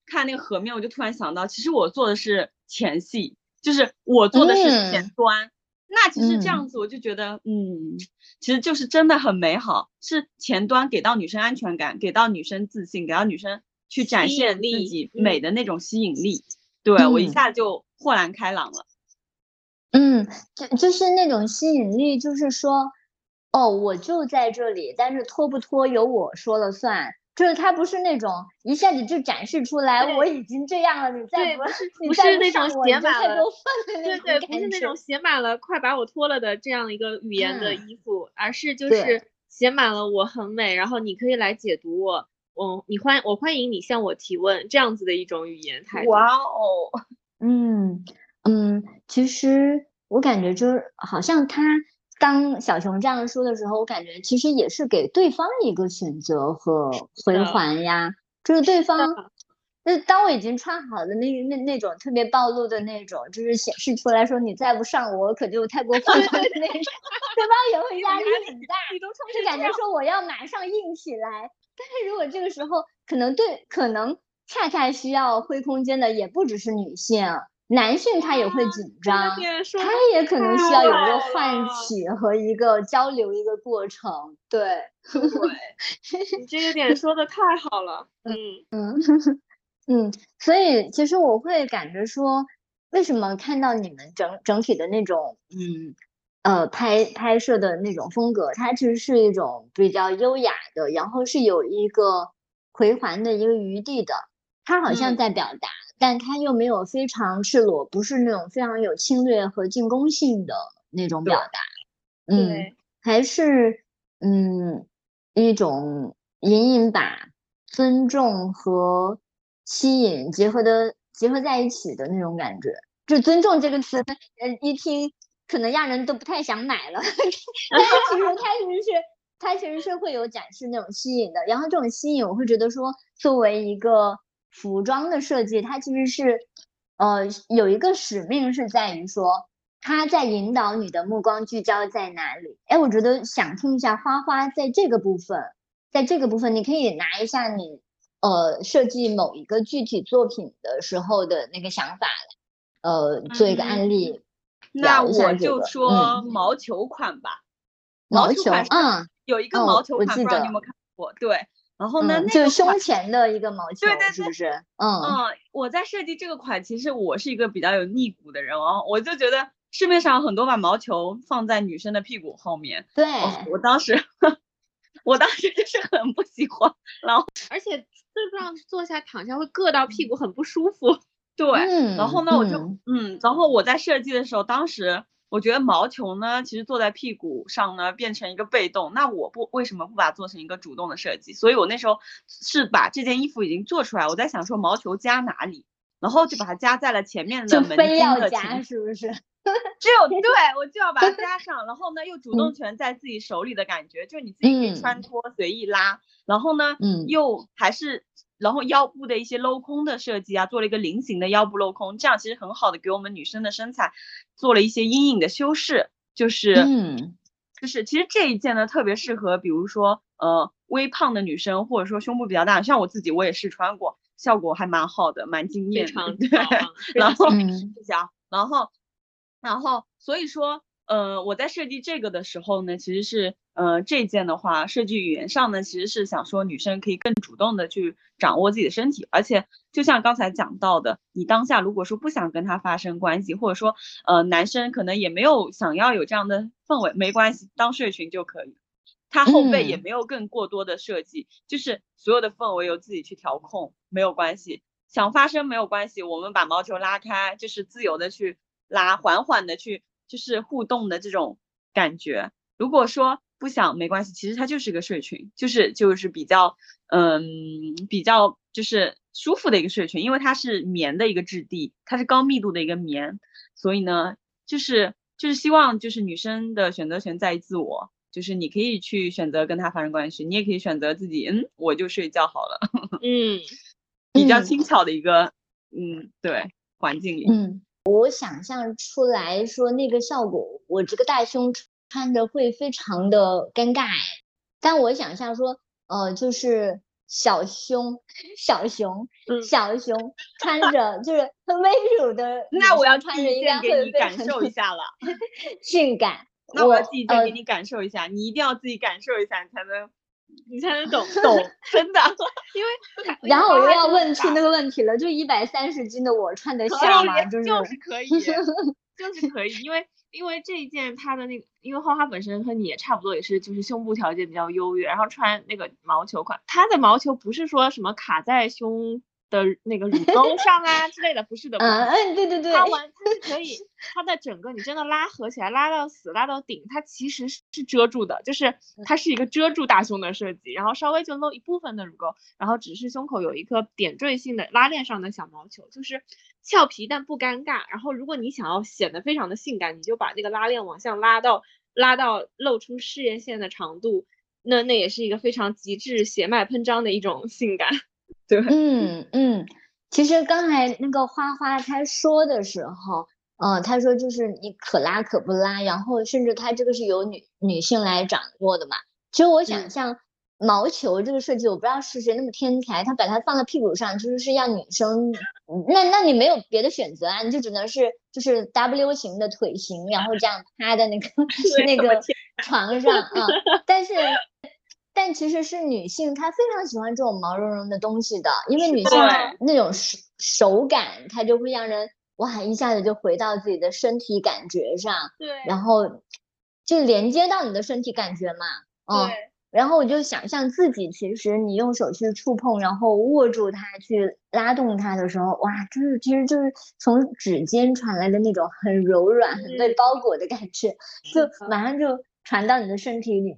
看那个河面，我就突然想到，其实我做的是前戏，就是我做的是前端。那其实这样子，我就觉得，嗯，其实就是真的很美好，是前端给到女生安全感，给到女生自信，给到女生去展现自己美的那种吸引力。对我一下就豁然开朗了。嗯，就就是那种吸引力，就是说，哦，我就在这里，但是脱不脱由我说了算。就是他不是那种一下子就展示出来，我已经这样了，你再不是不是那种写满了，对对，不是那种写满了快把我脱了的这样一个语言的衣服，而是就是写满了我很美，然后你可以来解读我，我你欢我欢迎你向我提问这样子的一种语言态度。哇哦，嗯嗯，其实我感觉就是好像他。当小熊这样说的时候，我感觉其实也是给对方一个选择和回环呀，就是对方，那当我已经穿好的那那那种特别暴露的那种，就是显示出来说你再不上我可就太过分了的那种，对方也会压力很大，就感觉说我要马上硬起来。但是如果这个时候可能对，可能恰恰需要灰空间的也不只是女性。男性他也会紧张，他也可能需要有一个唤起和一个交流一个过程。对，对，你这个点说的太好了。*laughs* 嗯嗯嗯，所以其实我会感觉说，为什么看到你们整整体的那种嗯呃拍拍摄的那种风格，它其实是一种比较优雅的，然后是有一个回环的一个余地的，它好像在表达。但他又没有非常赤裸，不是那种非常有侵略和进攻性的那种表达，嗯，还是嗯一种隐隐把尊重和吸引结合的结合在一起的那种感觉。就尊重这个词，呃，一听可能让人都不太想买了。*laughs* 但是其实它其实是它其实是会有展示那种吸引的。然后这种吸引，我会觉得说，作为一个服装的设计，它其实是呃有一个使命是在于说。它在引导你的目光聚焦在哪里？哎，我觉得想听一下花花在这个部分，在这个部分，你可以拿一下你呃设计某一个具体作品的时候的那个想法，呃，做一个案例。那我就说毛球款吧，毛球款，嗯，有一个毛球款，不知道你有没有看过？对。然后呢，就是胸前的一个毛球，对对对，是不是？嗯嗯，我在设计这个款，其实我是一个比较有逆骨的人哦，我就觉得。市面上很多把毛球放在女生的屁股后面，对我当时，*laughs* 我当时就是很不喜欢，然后而且最重要是坐下躺下会硌到屁股，很不舒服。对，然后呢，我就嗯，然后我在设计的时候，当时我觉得毛球呢，其实坐在屁股上呢变成一个被动，那我不为什么不把它做成一个主动的设计？所以我那时候是把这件衣服已经做出来，我在想说毛球加哪里，然后就把它加在了前面的门襟的前，是不是？*laughs* 只有 *laughs* 对我就要把它加上，然后呢又主动权在自己手里的感觉，就是你自己可以穿脱随意拉，然后呢，嗯，又还是然后腰部的一些镂空的设计啊，做了一个菱形的腰部镂空，这样其实很好的给我们女生的身材做了一些阴影的修饰，就是，嗯，就是其实这一件呢特别适合，比如说呃微胖的女生，或者说胸部比较大，像我自己我也试穿过，效果还蛮好的，蛮惊艳，对，然后谢谢啊，然后。然后，所以说，呃，我在设计这个的时候呢，其实是，呃，这件的话，设计语言上呢，其实是想说女生可以更主动的去掌握自己的身体，而且就像刚才讲到的，你当下如果说不想跟他发生关系，或者说，呃，男生可能也没有想要有这样的氛围，没关系，当睡裙就可以，他后背也没有更过多的设计，就是所有的氛围由自己去调控，没有关系，想发生没有关系，我们把毛球拉开，就是自由的去。拉缓缓的去，就是互动的这种感觉。如果说不想没关系，其实它就是个睡裙，就是就是比较嗯比较就是舒服的一个睡裙，因为它是棉的一个质地，它是高密度的一个棉，所以呢就是就是希望就是女生的选择权在于自我，就是你可以去选择跟他发生关系，你也可以选择自己嗯我就睡觉好了，*laughs* 嗯，比较轻。巧的一个嗯对环境里。嗯。我想象出来说那个效果，我这个大胸穿着会非常的尴尬。但我想象说，呃，就是小胸，小熊，小熊穿着就是很温柔的，*laughs* 那我要穿着应该给你感受一下了，*laughs* 性感。那我要自己再给你感受一下，你一定要自己感受一下，你才能。你才能懂懂，*laughs* 真的，因为然后我又要问出那个问题了，就一百三十斤的我穿得下吗？就是就是可以，就是可以，因为因为这一件它的那个，因为花花本身和你也差不多，也是就是胸部条件比较优越，然后穿那个毛球款，它的毛球不是说什么卡在胸。的那个乳沟 *laughs* 上啊之类的，不是的，嗯嗯，对对对，它完它是可以，*laughs* 它的整个你真的拉合起来，拉到死，拉到顶，它其实是遮住的，就是它是一个遮住大胸的设计，然后稍微就露一部分的乳沟，然后只是胸口有一颗点缀性的拉链上的小毛球，就是俏皮但不尴尬。然后如果你想要显得非常的性感，你就把那个拉链往下拉到拉到露出事业线的长度，那那也是一个非常极致血脉喷张的一种性感。对，嗯嗯，其实刚才那个花花他说的时候，呃，他说就是你可拉可不拉，然后甚至他这个是由女女性来掌握的嘛。其实我想像毛球这个设计，我不知道是谁那么天才，他把它放在屁股上，其实是让女生，那那你没有别的选择啊，你就只能是就是 W 型的腿型，然后这样趴在那个 *laughs* *laughs* 那个床上啊，但是。但其实是女性，她非常喜欢这种毛茸茸的东西的，因为女性。那种手手感，它就会让人哇一下子就回到自己的身体感觉上，对，然后就连接到你的身体感觉嘛，嗯，然后我就想象自己，其实你用手去触碰，然后握住它去拉动它的时候，哇，就是其实就是从指尖传来的那种很柔软、很被包裹的感觉，就马上就传到你的身体里。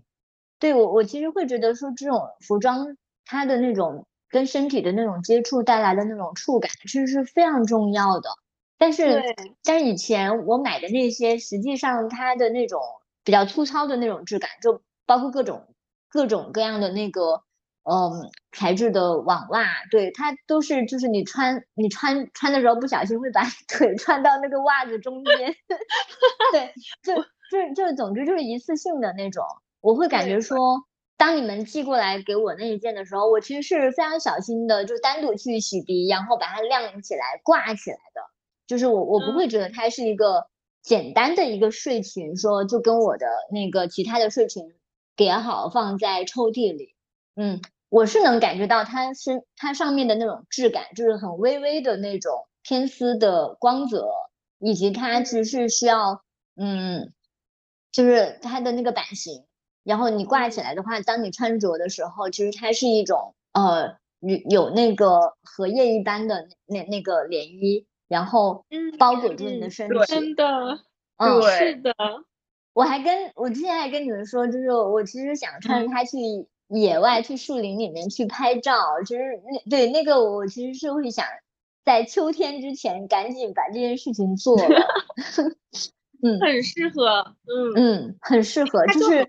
对我，我其实会觉得说这种服装它的那种跟身体的那种接触带来的那种触感，其实是非常重要的。但是，但是以前我买的那些，实际上它的那种比较粗糙的那种质感，就包括各种各种各样的那个。嗯，材质的网袜，对它都是，就是你穿你穿穿的时候不小心会把腿 *laughs* 穿到那个袜子中间，*laughs* 对，就就就总之就是一次性的那种。我会感觉说，当你们寄过来给我那一件的时候，我其实是非常小心的，就单独去洗涤，然后把它晾起来挂起来的。就是我我不会觉得它是一个简单的一个睡裙，说就跟我的那个其他的睡裙叠好放在抽屉里，嗯。我是能感觉到它是它上面的那种质感，就是很微微的那种偏丝的光泽，以及它其实是需要，嗯，就是它的那个版型，然后你挂起来的话，当你穿着的时候，其实它是一种呃有有那个荷叶一般的那那个涟漪，然后包裹住你的身体，真的，嗯，是的，我还跟我之前还跟你们说，就是我其实想穿着它去。野外去树林里面去拍照，其实那对那个我其实是会想在秋天之前赶紧把这件事情做了。*laughs* 嗯，很适合，嗯。嗯，很适合，就是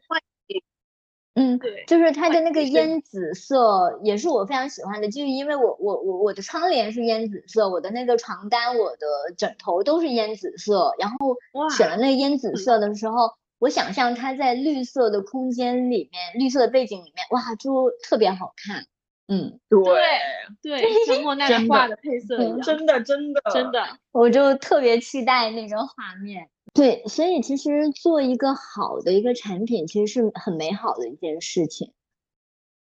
嗯，对，就是它的那个烟紫色也是我非常喜欢的，就是因为我我我我的窗帘是烟紫色，我的那个床单、我的枕头都是烟紫色，然后选了那个烟紫色的时候。我想象它在绿色的空间里面，绿色的背景里面，哇，就特别好看。嗯，对对，像莫奈画的配色一样，真的真的真的，我就特别期待那个画面。对，所以其实做一个好的一个产品，其实是很美好的一件事情。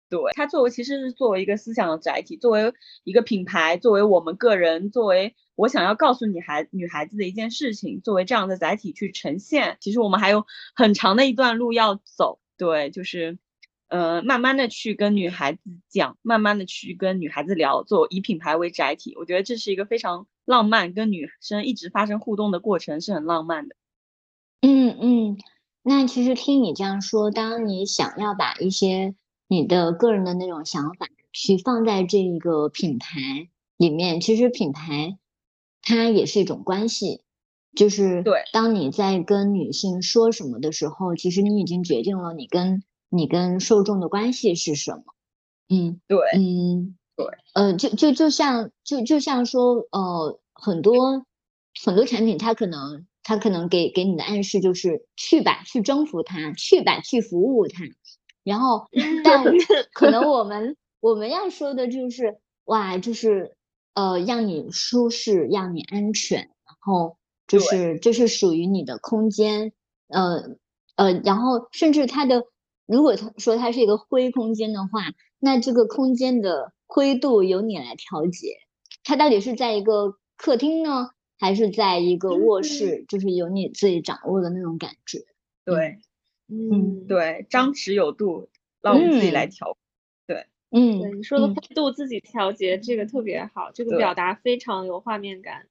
对，它作为其实是作为一个思想的载体，作为一个品牌，作为我们个人，作为。我想要告诉女孩女孩子的一件事情，作为这样的载体去呈现。其实我们还有很长的一段路要走，对，就是，呃，慢慢的去跟女孩子讲，慢慢的去跟女孩子聊，做以品牌为载体。我觉得这是一个非常浪漫，跟女生一直发生互动的过程是很浪漫的。嗯嗯，那其实听你这样说，当你想要把一些你的个人的那种想法去放在这一个品牌里面，其实品牌。它也是一种关系，就是对，当你在跟女性说什么的时候，其实你已经决定了你跟你跟受众的关系是什么。嗯，对，嗯，对，呃，就就就像就就像说，呃，很多很多产品，它可能它可能给给你的暗示就是去吧，去征服它，去吧，去服务它。然后，但可能我们我们要说的就是哇，就是。呃，让你舒适，让你安全，然后就是这是属于你的空间，呃呃，然后甚至它的，如果他说它是一个灰空间的话，那这个空间的灰度由你来调节，它到底是在一个客厅呢，还是在一个卧室，就是由你自己掌握的那种感觉。对，嗯，对，张弛有度，让我们自己来调。对嗯，对你说的灰度自己调节，这个特别好，这个表达非常有画面感。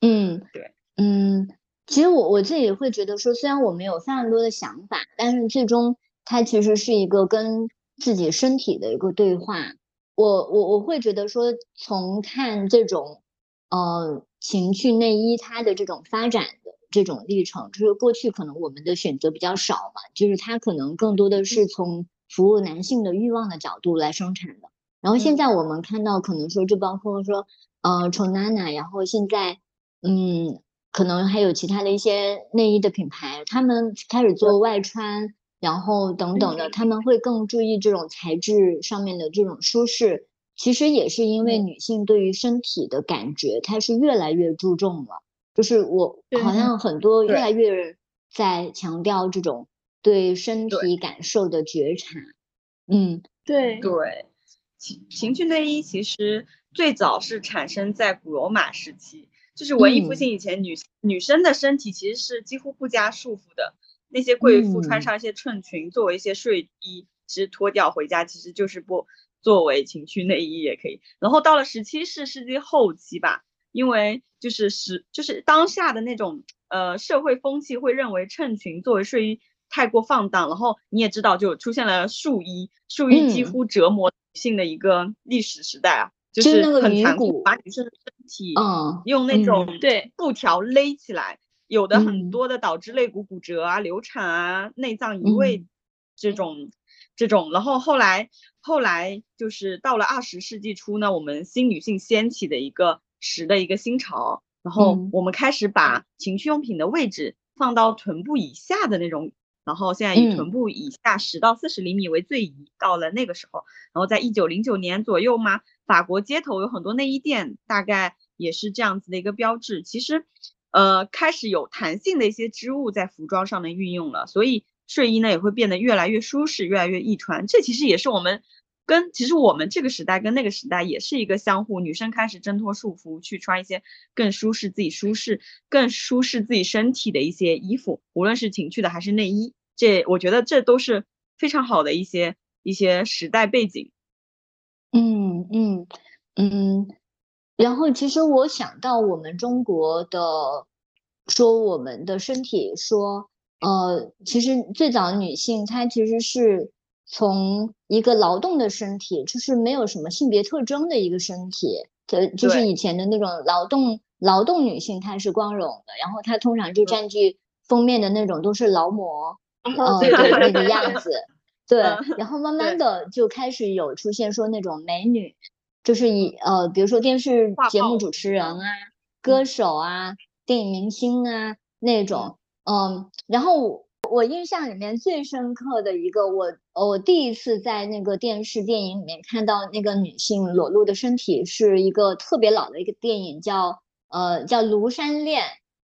嗯，对，嗯，其实我我自己会觉得说，虽然我们有非常多的想法，但是最终它其实是一个跟自己身体的一个对话。我我我会觉得说，从看这种呃情趣内衣它的这种发展的这种历程，就是过去可能我们的选择比较少嘛，就是它可能更多的是从。服务男性的欲望的角度来生产的，然后现在我们看到，可能说就包括说，呃，宠娜娜，然后现在，嗯，可能还有其他的一些内衣的品牌，他们开始做外穿，然后等等的，他们会更注意这种材质上面的这种舒适。其实也是因为女性对于身体的感觉，她是越来越注重了。就是我好像很多越来越在强调这种。对身体感受的觉察，嗯，对对，情情趣内衣其实最早是产生在古罗马时期，就是文艺复兴以前，女女生的身体其实是几乎不加束缚的。那些贵妇穿上一些衬裙作为一些睡衣，其实脱掉回家其实就是不作为情趣内衣也可以。然后到了十七世世纪后期吧，因为就是时就是当下的那种呃社会风气会认为衬裙作为睡衣。太过放荡，然后你也知道，就出现了束衣，束衣几乎折磨女性的一个历史时代啊，就就是很残酷，把女生的身体嗯用那种嗯对布条勒起来，有的嗯。很多的导致肋骨骨折啊、流产啊、内脏移位嗯。这种这种，然后后来后来就是到了二十世纪初呢，我们新女性掀起的一个时的一个新潮，然后嗯。我们开始把情趣用品的位置放到臀部以下的那种。然后现在以嗯。臀部以下十到四十厘米为最宜，到了那个时候，然后在一九零九年左右嘛，法国街头有很多内衣店，大概也是这样子的一个标志。其实，呃，开始有弹性的一些织物在服装上的运用了，所以睡衣呢也会变得越来越舒适，越来越易穿。这其实也是我们跟其实我们这个时代跟那个时代也是一个相互，女生开始挣脱束缚，去穿一些更舒适自己舒适、更舒适自己身体的一些衣服，无论是情趣的还是内衣。这我觉得这都是非常好的一些一些时代背景。嗯嗯嗯，然后其实我想到我们中国的，说我们的身体说，呃，其实最早女性她其实是从一个劳动的身体，就是没有什么性别特征的一个身体，呃，就是以前的那种劳动劳动女性她是光荣的，然后她通常就占据封面的那种都是劳模，嗯，对对那个样子，对嗯，然后 *laughs* 慢慢的就开始有出现说那种美女，就是以呃，比如说电视节目主持人啊、歌手啊、电影明星啊那种，嗯，然后我我印象里面最深刻的一个，我我第一次在那个电视电影里面看到那个女性裸露的身体，是一个特别老的一个电影，叫呃叫《庐山恋》，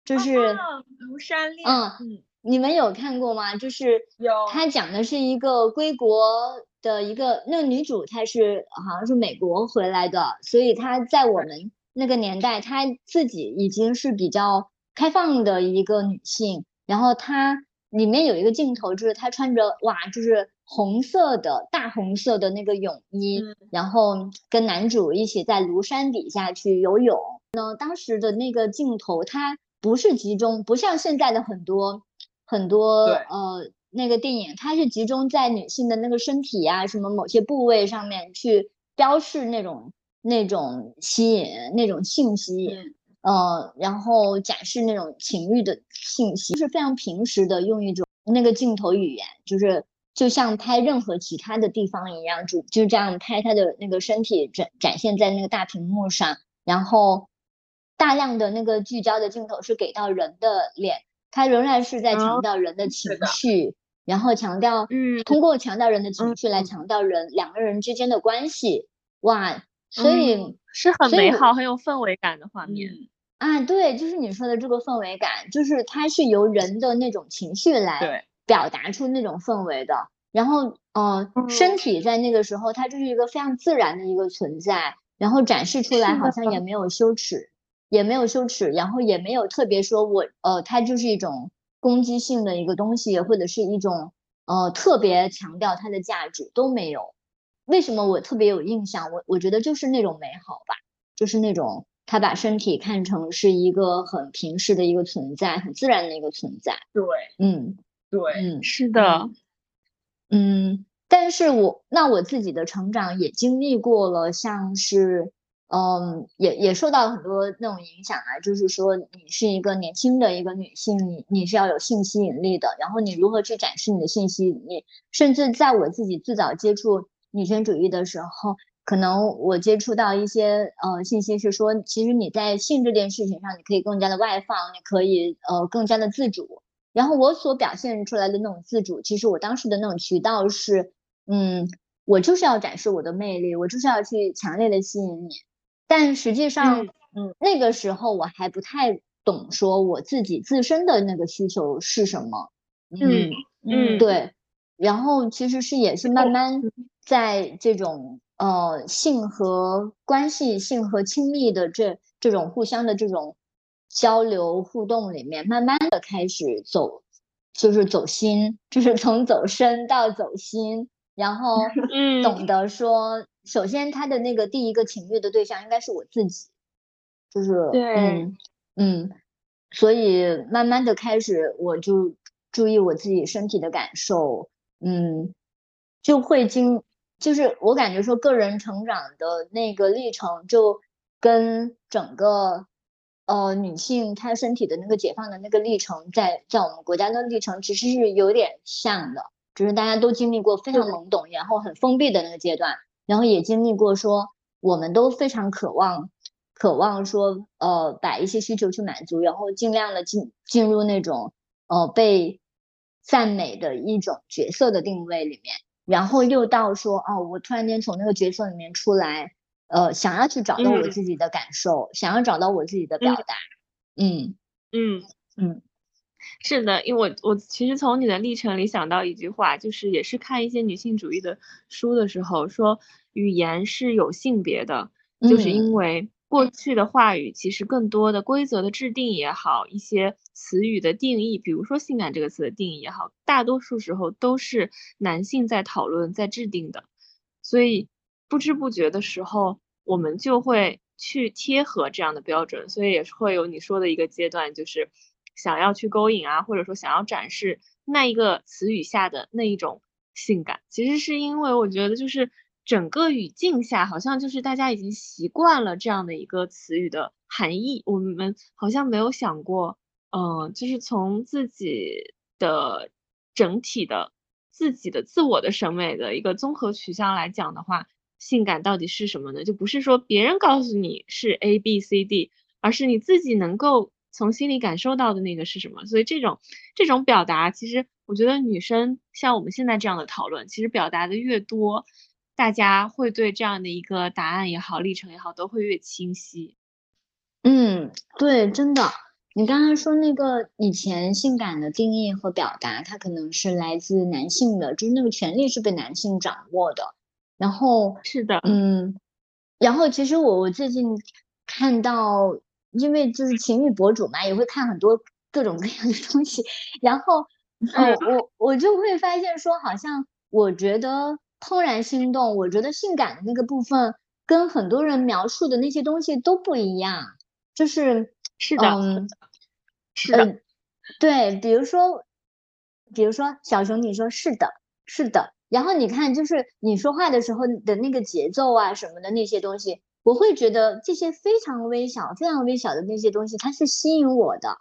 就是。啊庐山恋，嗯嗯，你们有看过吗？就是有它讲的是一个归国的一个那个女主，她是好像是美国回来的，所以她在我们那个年代，她自己已经是比较开放的一个女性。然后她里面有一个镜头，就是她穿着哇，就是红色的大红色的那个泳衣，嗯然后跟男主一起在庐山底下去游泳。那，当时的那个镜头，它不是集中，不像现在的很多很多呃那个电影，它是集中在女性的那个身体啊，什么某些部位上面去标示那种那种吸引，那种性吸引。嗯呃，然后展示那种情欲的信息，就是非常平时的用一种那个镜头语言，就是就像拍任何其他的地方一样，就就这样拍她的那个身体展展现在那个大屏幕上，然后大量的那个聚焦的镜头是给到人的脸，它仍然是在强哦调人的情绪，然后强调嗯通过强调人的情绪来嗯强调人两个人之间的关系，哇，所以。嗯是很美好、很有氛围感的画面。嗯，啊，对，就是你说的这个氛围感，就是它是由人的那种情绪来，表达出那种氛围的。然后，呃，身嗯体在那个时候，它就是一个非常自然的一个存在，然后展示出来好像也没有羞耻，也没有羞耻，然后也没有特别说我，呃，它就是一种攻击性的一个东西，或者是一种呃特别强调它的价值都没有。为什么我特别有印象？我我觉得就是那种美好吧，就是那种他把身体看成是一个很平视的一个存在，很自然的一个存在。对嗯对，嗯是的，嗯，但是我那我自己的成长也经历过了，像是嗯，也也受到很多那种影响啊，就是说你是一个年轻的一个女性，你你是要有性吸引力的，然后你如何去展示你的性吸引力，甚至在我自己最早接触女权主义的时候，可能我接触到一些呃信息是说，其实你在性这件事情上，你可以更加的外放，你可以呃更加的自主。然后我所表现出来的那种自主，其实我当时的那种渠道是，嗯，我就是要展示我的魅力，我就是要去强烈的吸引你。但实际上，嗯那个时候我还不太懂说我自己自身的那个需求是什么。嗯嗯对。然后其实是也是慢慢在这种呃性和关系、性和亲密的这这种互相的这种交流互动里面，慢慢的开始走，就是走心，就是从走深到走心，然后嗯懂得说，首先他的那个第一个情欲的对象应该是我自己，就是对嗯嗯，所以慢慢的开始我就注意我自己身体的感受，嗯，就会经就是我感觉说个人成长的那个历程，就跟整个呃女性她身体的那个解放的那个历程，在在我们国家的历程其实是有点像的，就是大家都经历过非常懵懂，然后很封闭的那个阶段，然后也经历过说我们都非常渴望。渴望说，呃，把一些需求去满足，然后尽量的进进入那种，呃，被赞美的一种角色的定位里面，然后又到说，哦，我突然间从那个角色里面出来，呃，想要去找到我自己的感受，想要找到我自己的表达，嗯。嗯。嗯，是的，因为我我其实从你的历程里想到一句话，就是也是看一些女性主义的书的时候说，语言是有性别的，就是因为。过去的话语其实更多的规则的制定也好，一些词语的定义，比如说“性感”这个词的定义也好，大多数时候都是男性在讨论、在制定的。所以不知不觉的时候，我们就会去贴合这样的标准，所以也是会有你说的一个阶段，就是想要去勾引啊，或者说想要展示那一个词语下的那一种性感。其实是因为我觉得就是。整个语境下，好像就是大家已经习惯了这样的一个词语的含义，我们好像没有想过，嗯，就是从自己的整体的自己的自我的审美的一个综合取向来讲的话，性感到底是什么呢？就不是说别人告诉你是 A B C D，而是你自己能够从心里感受到的那个是什么。所以这种这种表达，其实我觉得女生像我们现在这样的讨论，其实表达的越多。大家会对这样的一个答案也好，历程也好，都会越清晰。嗯，对，真的。你刚才说那个以前性感的定义和表达，它可能是来自男性的，就是那个权利是被男性掌握的。然后是的，嗯。然后其实我我最近看到，因为就是情侣博主嘛，也会看很多各种各样的东西。然后，呃，我我就会发现说，好像我觉得。怦然心动，我觉得性感的那个部分跟很多人描述的那些东西都不一样，就是是的，嗯，是的，对，比如说，比如说小熊，你说是的，是的，然后你看，就是你说话的时候的那个节奏啊什么的那些东西，我会觉得这些非常微小、非常微小的那些东西，它是吸引我的，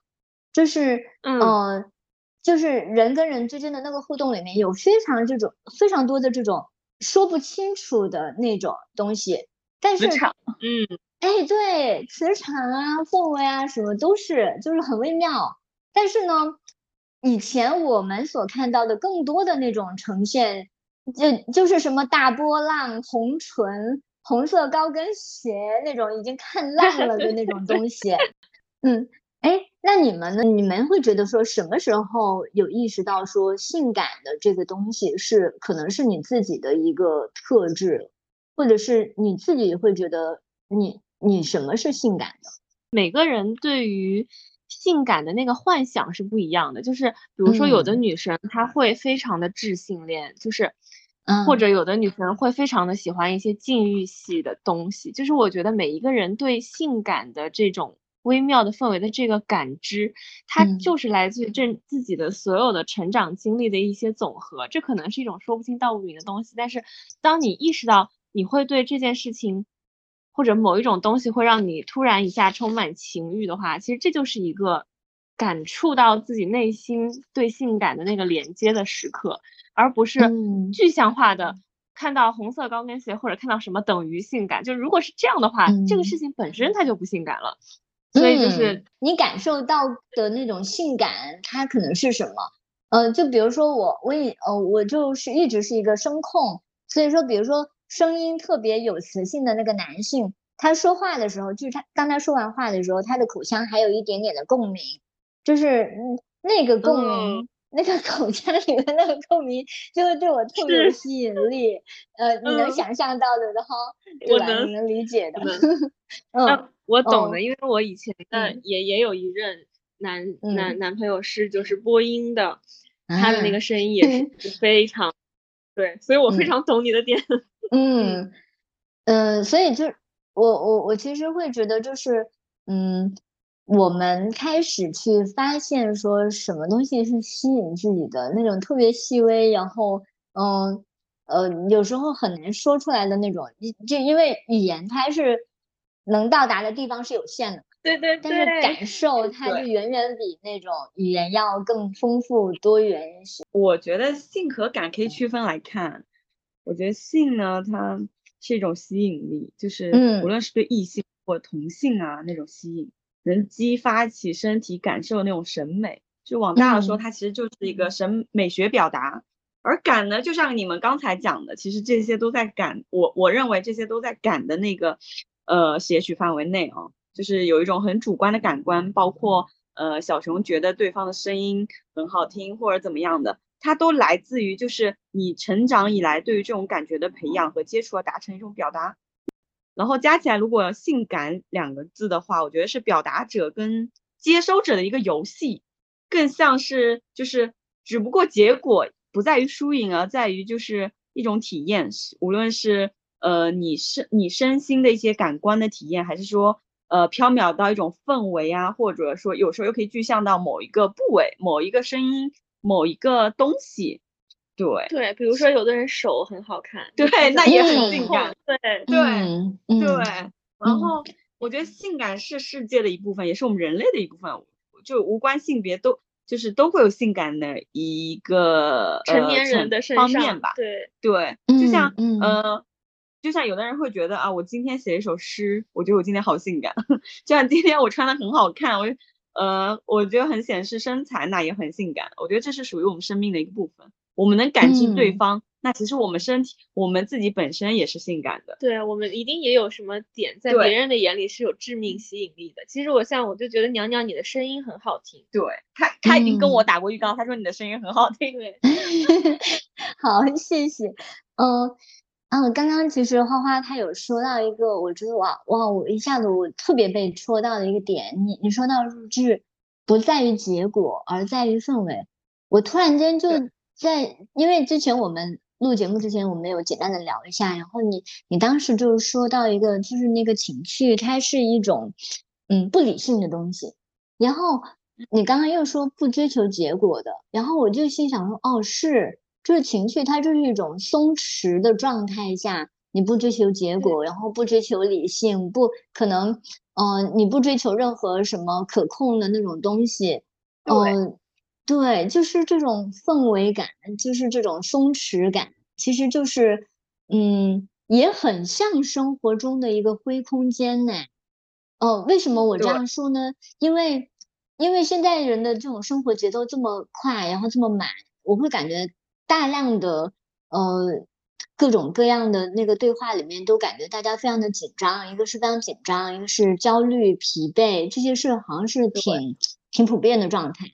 就是嗯。就是人跟人之间的那个互动里面有非常这种非常多的这种说不清楚的那种东西，但是嗯，哎，对，磁场啊，氛围啊，什么都是，就是很微妙。但是呢，以前我们所看到的更多的那种呈现，就就是什么大波浪、红唇、红色高跟鞋那种已经看 *laughs* 烂了的那种东西，嗯。哎，那你们呢？你们会觉得说什么时候有意识到说性感的这个东西是可能是你自己的一个特质，或者是你自己会觉得你你什么是性感的？每个人对于性感的那个幻想是不一样的。就是比如说，有的女生她会非常的智性恋，就是，或者有的女生会非常的喜欢一些禁欲系的东西。就是我觉得每一个人对性感的这种。微妙的氛围的这个感知，它就是来自于这自己的所有的成长经历的一些总和。这可能是一种说不清道不明的东西，但是当你意识到你会对这件事情，或者某一种东西会让你突然一下充满情欲的话，其实这就是一个感触到自己内心对性感的那个连接的时刻，而不是具象化的看到红色高跟鞋或者看到什么等于性感。就如果是这样的话，这个事情本身它就不性感了。所以就是你感受到的那种性感，它可能是什么？呃，就比如说我，我也呃，我就是一直是一个声控，所以说，比如说声音特别有磁性的那个男性，他说话的时候，就是他当他说完话的时候，他的口腔还有一点点的共鸣，就是那个共鸣，那个口腔里的那个共鸣，就会对我特别有吸引力。呃，你能想象到的然后，对吧？你能理解的，嗯。我懂的，因为我以前的也也有一任男男男朋友是就是播音的，他的那个声音也是 *laughs* 非常对，所以我非常懂你的点。*laughs* 嗯嗯，所以就我我我其实会觉得就是嗯，我们开始去发现说什么东西是吸引自己的那种特别细微，然后嗯呃，有时候很难说出来的那种，就因为语言它是能到达的地方是有限的，对对但是感受它就远远比那种语言要更丰富多元一些。我觉得性和感可以区分来看，我觉得性呢，它是一种吸引力，就是无论是对异性或同性啊那种吸引，能激发起身体感受那种审美。就往大了说，它其实就是一个审美学表达。而感呢，就像你们刚才讲的，其实这些都在感，我我认为这些都在感的那个呃写取范围内啊，就是有一种很主观的感官，包括呃小熊觉得对方的声音很好听或者怎么样的，它都来自于就是你成长以来对于这种感觉的培养和接触而达成一种表达，然后加起来，如果性感两个字的话，我觉得是表达者跟接收者的一个游戏，更像是就是只不过结果。不在于输赢，而在于就是一种体验，无论是呃你身你身心的一些感官的体验，还是说呃飘渺到一种氛围啊，或者说有时候又可以具象到某一个部位、某一个声音、某一个东西。对对，比如说有的人手很好看，对，那也很性感。对对对。然后我觉得性感是世界的一部分，也是我们人类的一部分，就无关性别都。就是都会有性感的一个成年人的方面吧，对对，就像呃，就像有的人会觉得啊，我今天写一首诗，我觉得我今天好性感，*laughs* 就像今天我穿的很好看，我呃，我觉得很显示身材，那也很性感，我觉得这是属于我们生命的一个部分，我们能感知对方。那其实我们身体，我们自己本身也是性感的。对，我们一定也有什么点，在别人的眼里是有致命吸引力的。其实我像我就觉得娘娘你的声音很好听。对他，他已经跟我打过预告，他说你的声音很好听。对，*laughs* 好，谢谢。嗯，啊，刚刚其实花花他有说到一个，我觉得哇哇，我一下子我特别被戳到的一个点。你你说到入剧不在于结果，而在于氛围。我突然间就在，因为之前我们。录节目之前，我们有简单的聊一下。然后你，你当时就是说到一个，就是那个情绪，它是一种，嗯，不理性的东西。然后你刚刚又说不追求结果的，然后我就心想说，哦，是，就是情绪，它就是一种松弛的状态下，你不追求结果，然后不追求理性，不可能，嗯，你不追求任何什么可控的那种东西，嗯。对，就是这种氛围感，就是这种松弛感，其实就是，嗯，也很像生活中的一个灰空间呢。哦，为什么我这样说呢？因为，因为现在人的这种生活节奏这么快，然后这么满，我会感觉大量的，呃，各种各样的那个对话里面，都感觉大家非常的紧张，一个是非常紧张，一个是焦虑、疲惫，这些事好像是挺挺普遍的状态。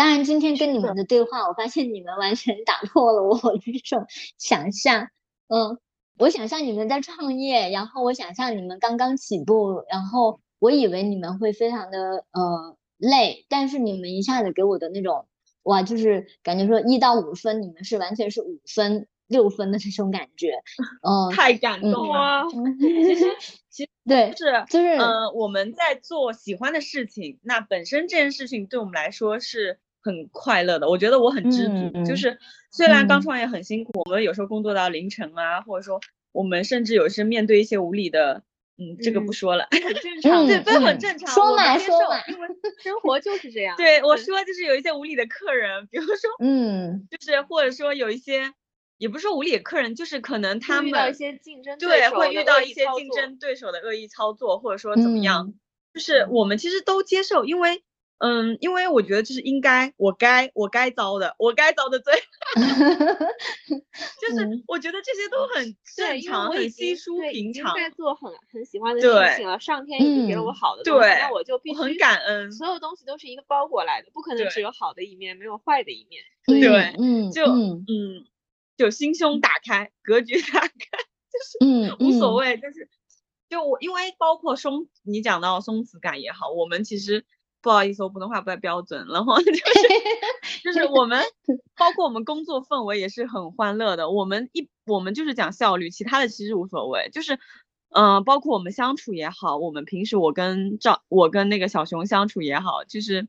当然，今天跟你们的对话，我发现你们完全打破了我的这种想象。嗯，我想象你们在创业，然后我想象你们刚刚起步，然后我以为你们会非常的呃累，但是你们一下子给我的那种哇，就是感觉说一到五分，你们是完全是五分。六分的这种感觉，*laughs* 嗯，太感动了。其实，*laughs* 其实对，是就是，嗯，我们在做喜欢的事情，那本身这件事情对我们来说是很快乐的。我觉得我很知足，就是虽然刚创业很辛苦，我们有时候工作到凌晨啊，或者说我们甚至有时面对一些无理的，嗯，这个不说了，很正 *laughs* 常，对，这很正常，说嘛说嘛，因为 *laughs* 生活就是这样。对，我说就是有一些无理的客人，比如说，*laughs* 嗯，就是或者说有一些。也不是说无理的客人，就是可能他们遇到一些竞争对，会遇到一些竞争对手的恶意操作，或者说怎么样，就是我们其实都接受，因为嗯，因为我觉得这是应该，我该我该遭的，我该遭的罪，*laughs* 就是我觉得这些都很正常，很稀疏平常。在做很很喜欢的事情了，上天已经给了我好的东西，那我就必须很感恩。所有东西都是一个包裹来的，不可能只有好的一面，没有坏的一面。对，嗯，就嗯。就心胸打开，格局打开，就是嗯无所谓，就是就我因为包括松，你讲到松弛感也好，我们其实不好意思，我普通话不太标准，*laughs* 然后就是就是我们 *laughs* 包括我们工作氛围也是很欢乐的，我们一我们就是讲效率，其他的其实无所谓，就是嗯，包括我们相处也好，我们平时我跟赵我跟那个小熊相处也好，就是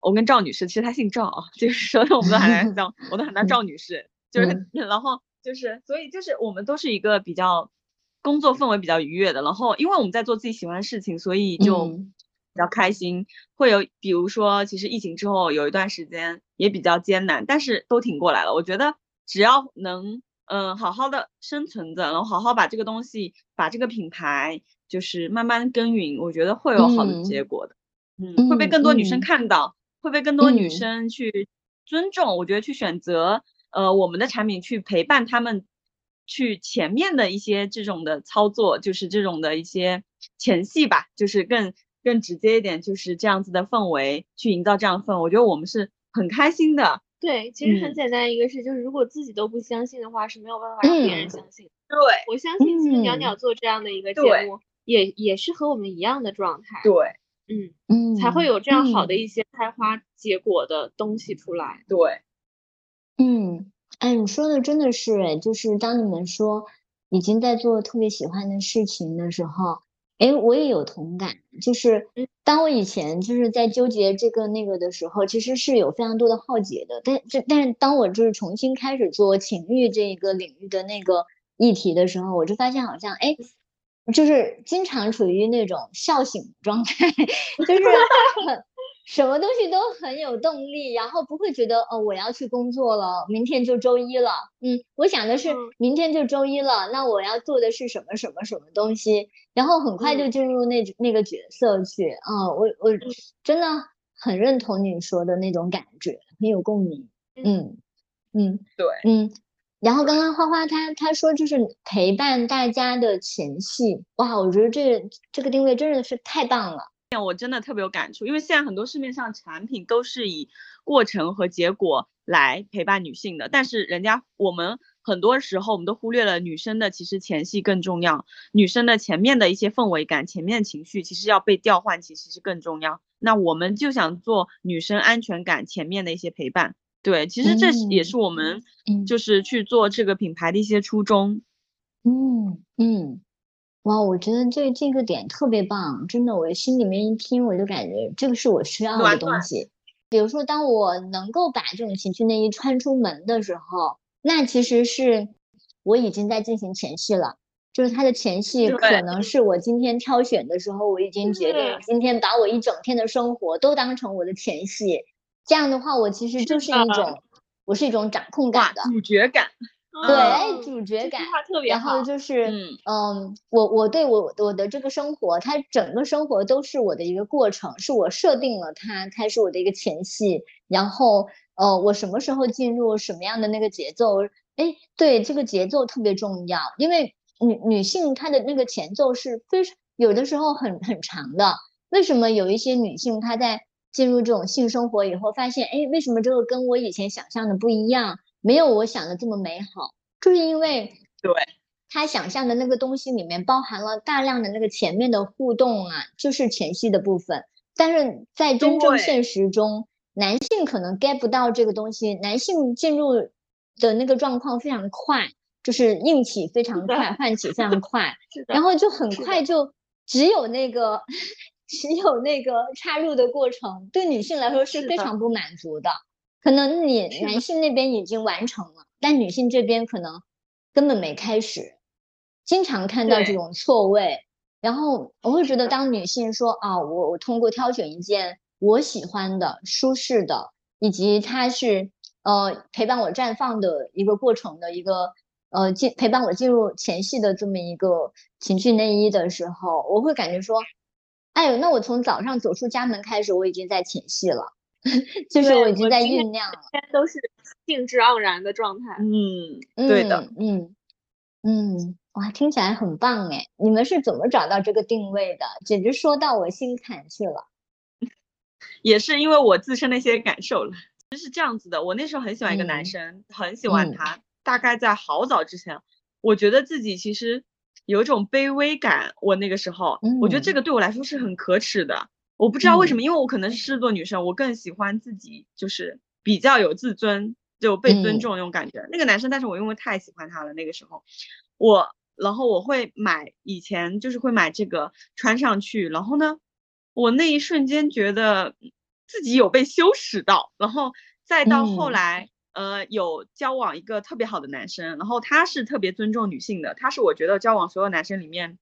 我跟赵女士，其实她姓赵啊，就是说的我们都喊她 *laughs* 叫，我都喊她赵女士。就是，然后就是所以就是我们都是一个比较工作氛围比较愉悦的，然后因为我们在做自己喜欢的事情，所以就嗯比较开心。会有比如说，其实疫情之后有一段时间也比较艰难，但是都挺过来了。我觉得只要能嗯、呃好好的生存着，然后好好把这个东西把这个品牌就是慢慢耕耘，我觉得会有好的嗯结果的。嗯，会被嗯更多女嗯生看到，会被更多女嗯生去尊重。我觉得去选择呃我们的产品去陪伴他们，去前面的一些这种的操作，就是这种的一些前戏吧，就是更更直接一点，就是这样子的氛围去营造这样的氛围。我觉得我们是很开心的。对，其实很嗯简单一个事，就是如果自己都不相信的话，是没有办法让别人嗯相信。对我相信，其实袅嗯袅做这样的一个节对目，也也是和我们一样的状态，对嗯，嗯，才会有这样好的嗯一些开花结果的东西出来。对，嗯，哎，你说的真的是哎，就是当你们说已经在做特别喜欢的事情的时候，哎，我也有同感。就是嗯当我以前就是在纠结这个那个的时候，其实是有非常多的浩劫的。但这但是当我就是重新开始做情欲这一个领域的那个议题的时候，我就发现好像哎，就是经常处于那种笑醒状态，*laughs* 就是很什么东西都很有动力，然后不会觉得哦我要去工作了，明天就周一了，嗯，我想的是嗯。明天就周一了，那我要做的是什么什么什么东西，然后很快就进入那那个角色去，啊、我我真的很认同你说的那种感觉，很有共鸣，嗯。嗯对。嗯。然后刚。刚花花她她说就是陪伴大家的前戏，哇，我觉得这个这个定位真的是太棒了。我真的特别有感触，因为现在很多市面上产品都是以过程和结果来陪伴女性的，但是人家我们很多时候我们都忽略了女生的其实前戏更重要，女生的前面的一些氛围感、前面情绪其实要被调换，其实是更重要。那我们就想做女生安全感前面的一些陪伴，对，其实这也嗯是我们嗯就是去做这个品牌的一些初衷。嗯嗯，哇，我觉得这这个点特别棒，真的，我心里面一听，我就感觉这个是我需要的东西。比如说，当我能够把这种情趣内衣穿出门的时候，那其实是我已经在进行前戏了。就是它的前戏可能是我今天挑选的时候，我已经决定今天把我一整天的生活都当成我的前戏。这样的话，我其实就是一的种，我是一种掌控感的，，主角感，对，嗯哎，主角感。然后。就是，嗯嗯，我我对我我的这个生活，它整个生活都是我的一个过程，是我设定了它，它是我的一个前戏，然后呃，我什么时候进入什么样的那个节奏，哎，对，这个节奏特别重要，因为女女性她的那个前奏是非常有的时候很很长的。为什么有一些女性她在进入这种性生活以后，发现，哎，为什么这个跟我以前想象的不一样，没有我想的这么美好？就是因为对他想象的那个东西里面包含了大量的那个前面的互动啊，就是前戏的部分。但是在真正现实中，男性可能 get 不到这个东西，男性进入的那个状况非常快，就是硬起非常快，换起非常快，*laughs* 然后就很快就只有那个 *laughs* 只有那个插入的过程，对女性来说是非常不满足的。可能你男性那边已经完成了，但女性这边可能根本没开始，经常看到这种错位。然后我会觉得，当女性说啊，我我通过挑选一件我喜欢的、舒适的，以及它是呃陪伴我绽放的一个过程的一个呃进陪伴我进入前戏的这么一个情趣内衣的时候，我会感觉说，哎呦，那我从早上走出家门开始，我已经在前戏了，*laughs* 就是我已经在酝酿了。天都是兴致盎然的状态。嗯，对的。嗯，嗯嗯，哇，听起来很棒哎！你们是怎么找到这个定位的？简直说到我心坎去了。也是因为我自身的一些感受了。其实是这样子的，我那时候很喜欢一个嗯男生，很喜欢嗯他。大概在好早之前，我觉得自己其实有一种卑微感。我那个时候，我觉得这嗯个对我来说是很可耻的。我不知道为什嗯。么，因为我可能是狮子座女生，我更喜欢自己就是比较有自尊，就被尊嗯。重那种感觉。那个男生，但是我因为太喜欢他了，那个时候，我然后我会买，以前就是会买这个穿上去，然后呢，我那一瞬间觉得自己有被羞耻到，然后再到后嗯。来，呃有交往一个特别好的男生，然后他是特别尊重女性的，他是我觉得交往所有男生里面，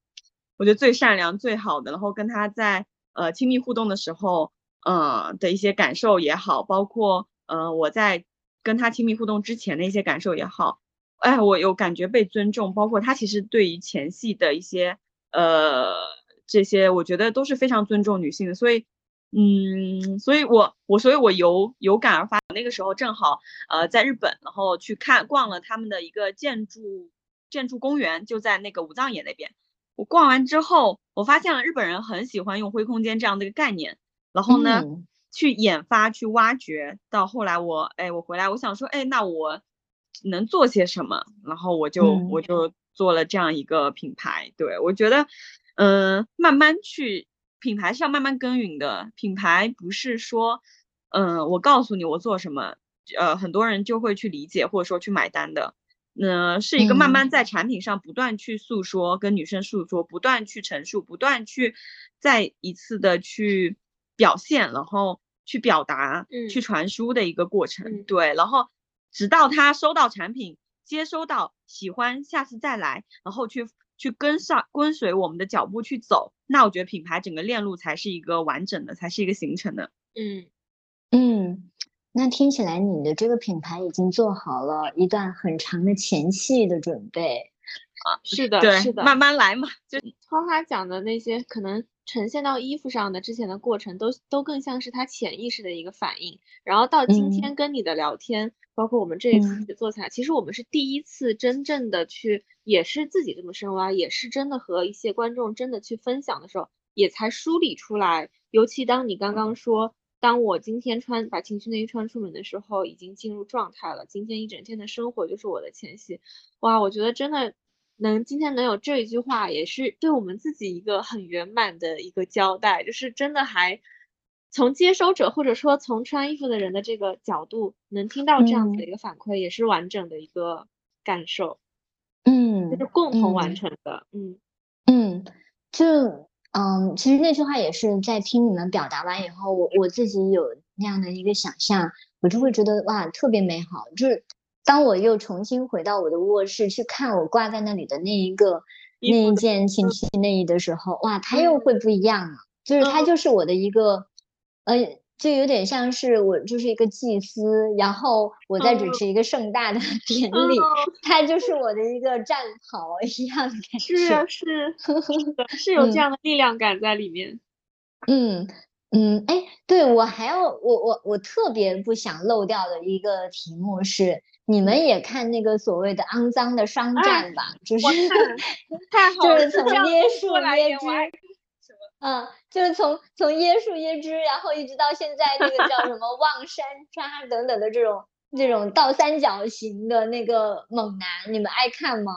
我觉得最善良最好的，然后跟他在呃亲密互动的时候，呃的一些感受也好，包括呃我在跟他亲密互动之前的一些感受也好，哎，我有感觉被尊重，包括他其实对于前戏的一些呃这些，我觉得都是非常尊重女性的，所以。嗯，所以我我所以我有有感而发，那个时候正好呃在日本，然后去看逛了他们的一个建筑建筑公园，就在那个武藏野那边。我逛完之后，我发现了日本人很喜欢用灰空间这样的一个概念，然后呢去研发去挖掘。到后来我哎我回来，我想说哎那我能做些什么？然后我就我就做了这样一个品牌。对我觉得嗯慢慢去。品牌是要慢慢耕耘的，品牌不是说，嗯，我告诉你我做什么，呃，很多人就会去理解或者说去买单的，那是一个慢慢在产品上不断去诉说，跟女生诉说，不断去陈述，不断去再一次的去表现，然后去表达，去传输的一个过程，对，然后直到他收到产品，接收到喜欢，下次再来，然后去。去跟上跟随我们的脚步去走，那我觉得品牌整个链路才是一个完整的，才是一个形成的。嗯嗯，那听起来你的这个品牌已经做好了一段很长的前戏的准备啊。是的，是的，慢慢来嘛。就花花讲的那些可能呈现到衣服上的之前的过程，都都更像是他潜意识的一个反应。然后到今天跟你的聊天，包括我们这一次做起来，其实我们是第一次真正的去。也是自己这么深挖，也是真的和一些观众真的去分享的时候，也才梳理出来。尤其当你刚刚说，当我今天穿把情趣内衣穿出门的时候，已经进入状态了。今天一整天的生活就是我的前戏。哇，我觉得真的能今天能有这一句话，也是对我们自己一个很圆满的一个交代。就是真的还从接收者或者说从穿衣服的人的这个角度，能听到这样子的一个反馈，也是完整的一个感受。嗯，就是共同完成的。嗯嗯，就嗯，其实那句话也是在听你们表达完以后，我我自己有那样的一个想象，我就会觉得哇，特别美好。就是当我又重新回到我的卧室去看我挂在那里的那一个那一件情趣内衣的时候，哇，它又会不一样了。就是它就是我的一个呃。就有点像是我就是一个祭司，然后我在主持一个盛大的 *laughs* 典礼，它就是我的一个战袍一样的感觉。是啊，是，是 *laughs* 有这样的力量感在里面。嗯嗯，哎，对我还要我我我特别不想漏掉的一个题目是，你们也看那个所谓的肮脏的商战吧？就是太好了，就是从耶稣耶之。嗯，就是从从椰树椰汁，然后一直到现在那个叫什么 *laughs* 望山楂等等的这种这种倒三角形的那个猛男，你们爱看吗？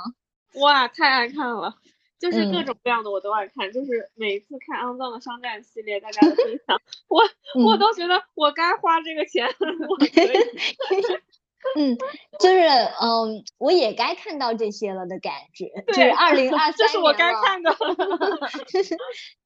哇，太爱看了，就是各种各样的我都爱看，就是每次看肮脏的商战系列，大家的分享，*laughs* 我我都觉得我该花这个钱，*laughs* 我可以。嗯，就是嗯，我也该看到这些了的感觉，就是二零二三这是我该看的，*laughs*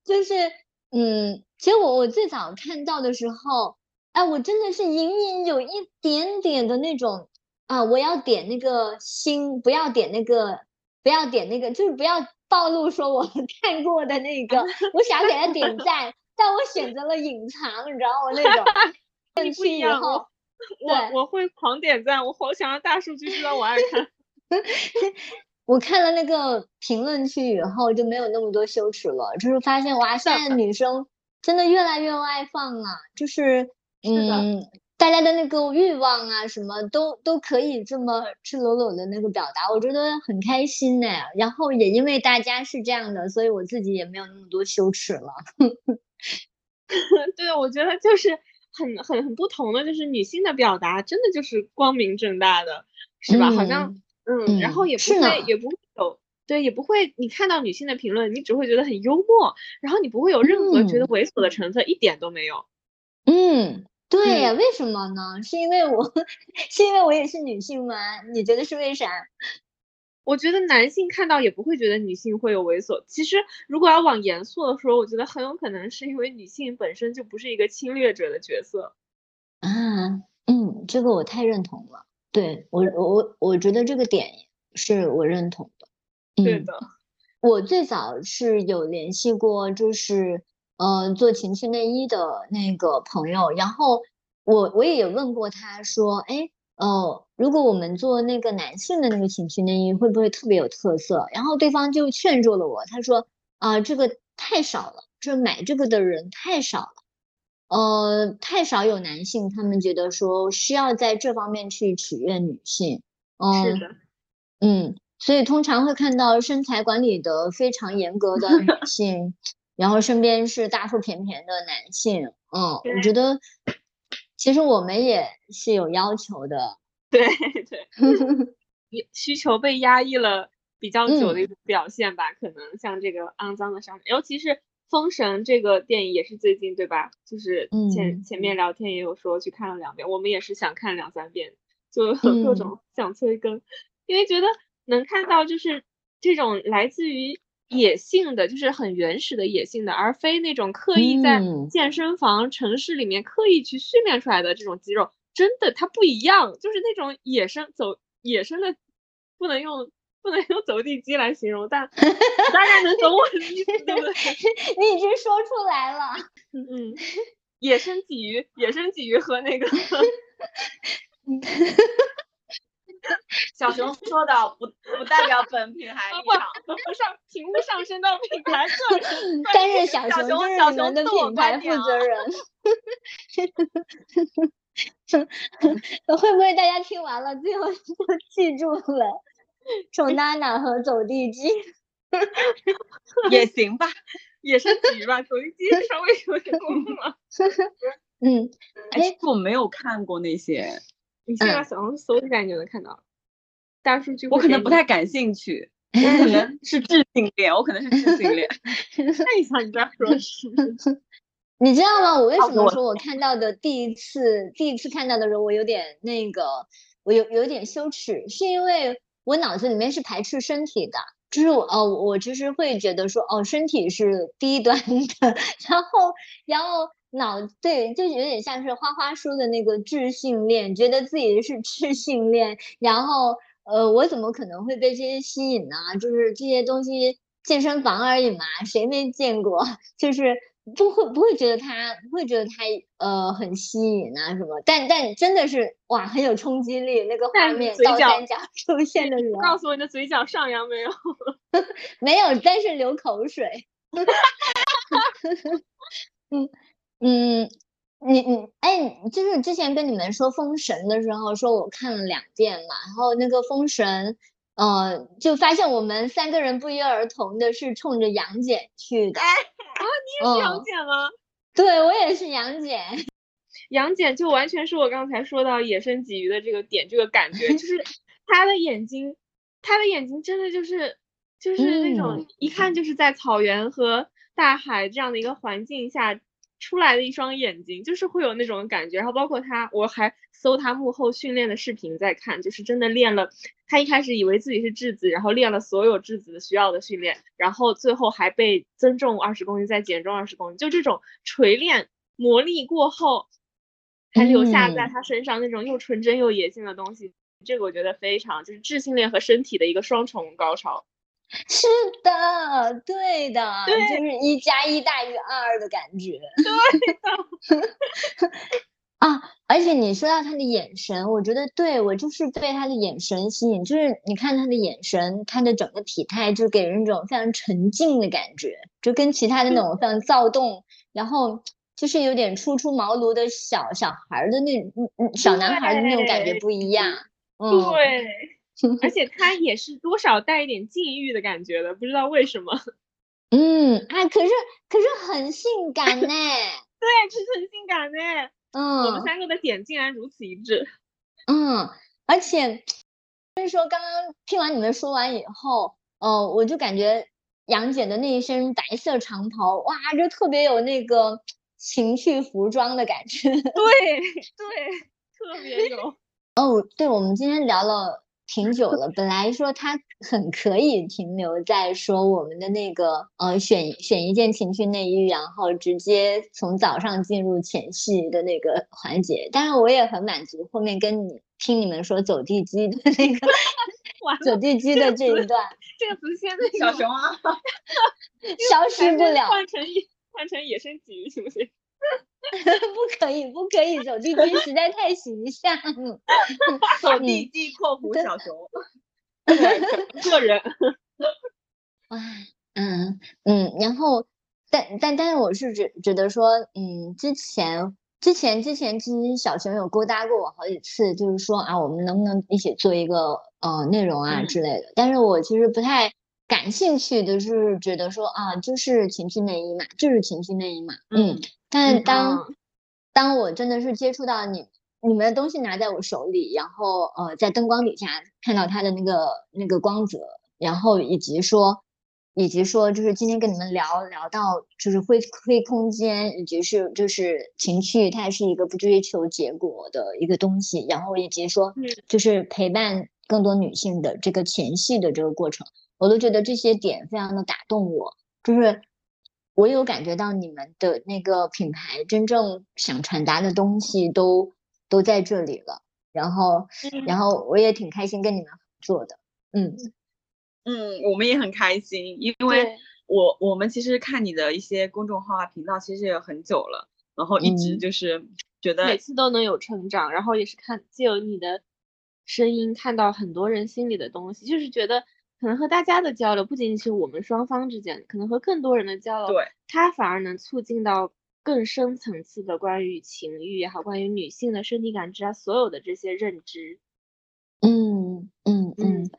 就是嗯，其实我我最早看到的时候，哎，我真的是隐隐有一点点的那种啊，我要点那个心，不要点那个，不要点那个，就是不要暴露说我 *laughs* 看过的那个，我想给他点赞，*laughs* 但我选择了隐藏，你知道吗？那种进去以后。*laughs* 我我会狂点赞，我好想让大数据知道我爱看。*laughs* 我看了那个评论区以后就没有那么多羞耻了，就是发现哇，现在女生真的越来越外放了，就是嗯，大家的那个欲望啊，什么都都可以这么赤裸裸的那个表达，我觉得很开心呢。然后也因为大家是这样的，所以我自己也没有那么多羞耻了。*laughs* 对，我觉得就是。很很很不同的就是女性的表达，真的就是光明正大的，是吧？好像嗯，然后也不会也不会有对，也不会你看到女性的评论，你只会觉得很幽默，然后你不会有任何觉得猥琐的成分，一点都没有。嗯，对呀，为什么呢？是因为我 *laughs* 是因为我也是女性吗？你觉得是为啥？我觉得男性看到也不会觉得女性会有猥琐。其实，如果要往严肃的说，我觉得很有可能是因为女性本身就不是一个侵略者的角色。啊，嗯，这个我太认同了。对我我我觉得这个点是我认同的。对的，我最早是有联系过，就是呃做情趣内衣的那个朋友，然后我我也有问过他说，哎，呃，如果我们做那个男性的那个情趣内衣，会不会特别有特色？然后对方就劝住了我，他说啊，这个太少了，这买这个的人太少了，呃，太少有男性，他们觉得说需要在这方面去取悦女性。嗯，是的，嗯。所以通常会看到身材管理的非常严格的女 *laughs* 性，然后身边是大腹便便的男性。嗯，我觉得其实我们也是有要求的。*laughs* 对 *laughs* 对，*laughs* 需求被压抑了比较久的一种表现吧？可能像这个肮脏的上面，尤其是《封神》这个电影也是最近对吧？就是前前面聊天也有说去看了两遍，我们也是想看两三遍，就各种想催更，因为觉得。能看到就是这种来自于野性的，就是很原始的野性的，而非那种刻意在健身房、城市里面刻意去训练出来的这种肌肉，真的它不一样，就是那种野生走野生的，不能用不能用走地鸡来形容，但 *laughs* 大概能懂我的意思，对不对？*laughs* 你已经说出来了，*laughs* 嗯，野生鲫鱼，野生鲫鱼和那个。小熊说的不不代表本品牌立场，不上屏幕上升到品牌个人，但是小熊就是你们的品牌负责人。*laughs* 会不会大家听完了最后都 *laughs* 记住了丑娜娜和走地鸡？*laughs* 也行吧，野生鲫鱼吧，走地鸡稍微有点过分了。嗯，哎，我没有看过那些。你现在小红书搜一下，你就能看到。大数据，我可能不太感兴趣，我可能是智性恋，我可能是智性恋。看一下你在说什么？你知道吗？我为什么说我看到的第一次，第一次看到的时候，我有点那个，我有有点羞耻，是因为我脑子里面是排斥身体的，就是我哦，我其实会觉得说，哦，身体是低端的，*laughs* 然后，然后。脑对，就有点像是花花说的那个智性恋，觉得自己是智性恋，然后呃，我怎么可能会被这些吸引呢？就是这些东西，健身房而已嘛，谁没见过？*laughs* 就是不会不会觉得他不会觉得他呃很吸引啊什么？但但真的是哇，很有冲击力，那个画面倒三角 *laughs* 出现的时候，告诉我你的嘴角上扬没有？*laughs* 没有，但是流口水。*laughs* 嗯。嗯，你你哎，就是之前跟你们说《封神》的时候，说我看了两遍嘛，然后那个《封神》，呃，就发现我们三个人不约而同的是冲着杨戬去的。啊，你也是杨戬吗？*laughs* 对，我也是杨戬。*laughs* 杨戬就完全是我刚才说到野生鲫鱼的这个点，这个感觉，就 *laughs* 是他的眼睛，他的眼睛真的就是就是那种一看就是在草原和大海这样的一个环境下。出来的一双眼睛，就是会有那种感觉。然后包括他，我还搜他幕后训练的视频在看，就是真的练了。他一开始以为自己是质子，然后练了所有质子的需要的训练，然后最后还被增重二十公斤，再减重二十公斤。就这种锤炼磨砺过后，还留下在他身上那种又纯真又野性的东西，这个我觉得非常就是智性恋和身体的一个双重高潮。是的，对的，就是一加一大于二的感觉。*laughs* 对的，*laughs* 啊，而且你说到他的眼神，我觉得对我就是被他的眼神吸引，就是你看他的眼神，他的整个体态就给人一种非常沉静的感觉，就跟其他的那种非常躁动，然后就是有点初出茅庐的小小孩的那小男孩的那种感觉不一样。对。而且他也是多少带一点禁欲的感觉的，不知道为什么。*laughs* 嗯，哎，可是可是很性感呢。对，*laughs* 是很性感呢。嗯，我们三个的点竟然如此一致。*laughs* 嗯，而且就是说，刚刚听完你们说完以后，哦，我就感觉杨姐的那一身白色长袍，哇，就特别有那个情趣服装的感觉。对对，特别有。哦，对，我们今天聊了。挺久了。本来说它很可以停留在说我们的那个呃选选一件情趣内衣，然后直接从早上进入前戏的那个环节。当然我也很满足后面跟你听你们说走地鸡的那个 *laughs* 走地鸡的这一段，这个词现在小熊啊，消失不了。*laughs* 换成换成野生鲫鱼行不行？*laughs* 不可以，不可以，走地鸡实在太形象了。走地鸡（括弧小熊 *laughs* ）个人。*laughs* 哇，嗯嗯，然后，但但但是，我是觉觉得说，嗯，之前之前之前，其实小熊有勾搭过我好几次，就是说啊，我们能不能一起做一个呃内容啊之类的。但是我其实不太感兴趣的是，觉得说啊，就是情趣内衣嘛，就是情趣内衣嘛，嗯。但当当我真的是接触到你你们的东西拿在我手里，然后呃在灯光底下看到它的那个那个光泽，然后以及说以及说就是今天跟你们聊聊到就是灰灰空间，以及是就是情绪，它是一个不追求结果的一个东西，然后以及说就是陪伴更多女性的这个前戏的这个过程，我都觉得这些点非常的打动我，就是。我有感觉到你们的那个品牌真正想传达的东西都都在这里了，然后，然后我也挺开心跟你们合作的，嗯嗯，我们也很开心，因为我我们其实看你的一些公众号啊频道其实也很久了，然后一直就是觉得每次都能有成长，然后也是看借由你的声音看到很多人心里的东西，就是觉得。可能和大家的交流不仅仅是我们双方之间，可能和更多人的交流，对，它反而能促进到更深层次的关于情欲也好，关于女性的身体感知啊，所有的这些认知。嗯嗯嗯，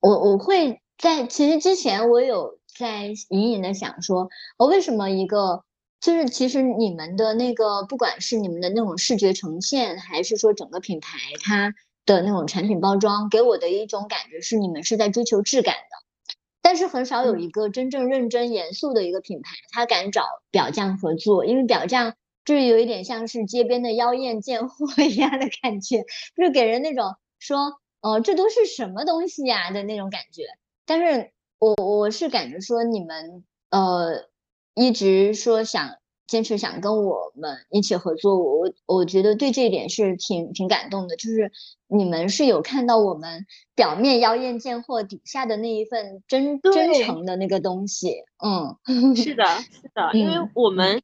我我会在其实之前我有在隐隐的想说，我为什么一个就是其实你们的那个不管是你们的那种视觉呈现，还是说整个品牌它。的那种产品包装给我的一种感觉是，你们是在追求质感的，但是很少有一个真正认真严肃的一个品牌，他敢找表匠合作，因为表匠就是有一点像是街边的妖艳贱货一样的感觉，就是给人那种说，呃，这都是什么东西呀的那种感觉。但是我我是感觉说，你们呃一直说想。坚持想跟我们一起合作，我我我觉得对这一点是挺挺感动的，就是你们是有看到我们表面妖艳贱货底下的那一份真真诚的那个东西，嗯，是的，是的，*laughs* 因为我们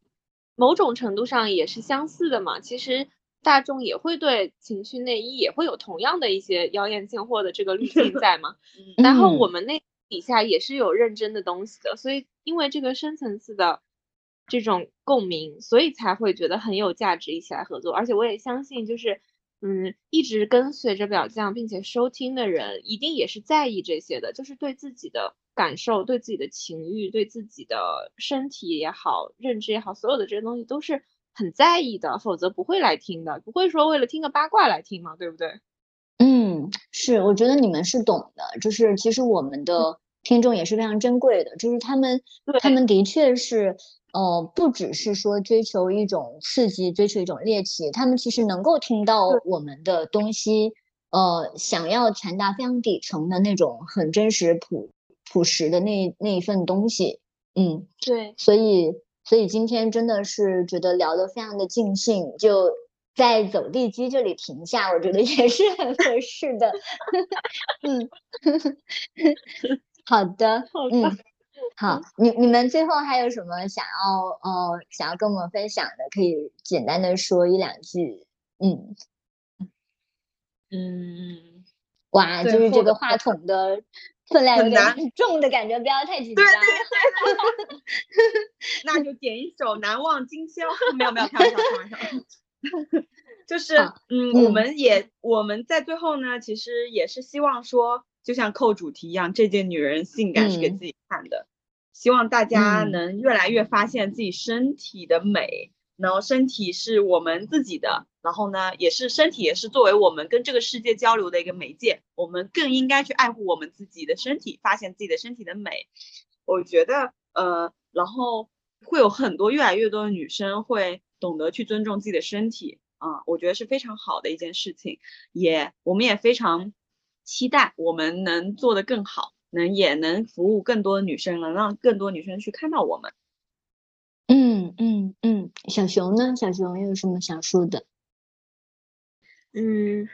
某种程度上也是相似的嘛，其实大众也会对情趣内衣也会有同样的一些妖艳贱货的这个滤镜在嘛，*laughs* 然后我们那底下也是有认真的东西的，所以因为这个深层次的。这种共鸣，所以才会觉得很有价值，一起来合作。而且我也相信，就是嗯，一直跟随着表匠并且收听的人，一定也是在意这些的，就是对自己的感受、对自己的情欲、对自己的身体也好、认知也好，所有的这些东西都是很在意的，否则不会来听的，不会说为了听个八卦来听嘛，对不对？嗯，是，我觉得你们是懂的，就是其实我们的听众也是非常珍贵的，就是他们，他们的确是。呃，不只是说追求一种刺激，追求一种猎奇，他们其实能够听到我们的东西，呃，想要传达非常底层的那种很真实、朴朴实的那那一份东西，嗯，对，所以所以今天真的是觉得聊得非常的尽兴，就在走地鸡这里停下，我觉得也是很合适的，*laughs* 嗯，*laughs* 好的，嗯。好，你你们最后还有什么想要呃想要跟我们分享的？可以简单的说一两句。嗯嗯，哇，就是这个话筒的分量有点 *laughs* 重的感觉，不要太紧张。对对对。*laughs* 那就点一首《难忘今宵》。没有没有，开玩笑开玩笑。*laughs* 就是嗯，我们也我们在最后呢，其实也是希望说，就像扣主题一样，这件女人性感是给自己看的。希望大家能越来越发现自己身体的美，然后身体是我们自己的，然后呢，也是身体也是作为我们跟这个世界交流的一个媒介，我们更应该去爱护我们自己的身体，发现自己的身体的美。我觉得，呃，然后会有很多越来越多的女生会懂得去尊重自己的身体，啊，我觉得是非常好的一件事情，也我们也非常。期待我们能做得更好，能也能服务更多女生，能让更多女生去看到我们。嗯嗯嗯，小熊呢？小熊有什么想说的？嗯，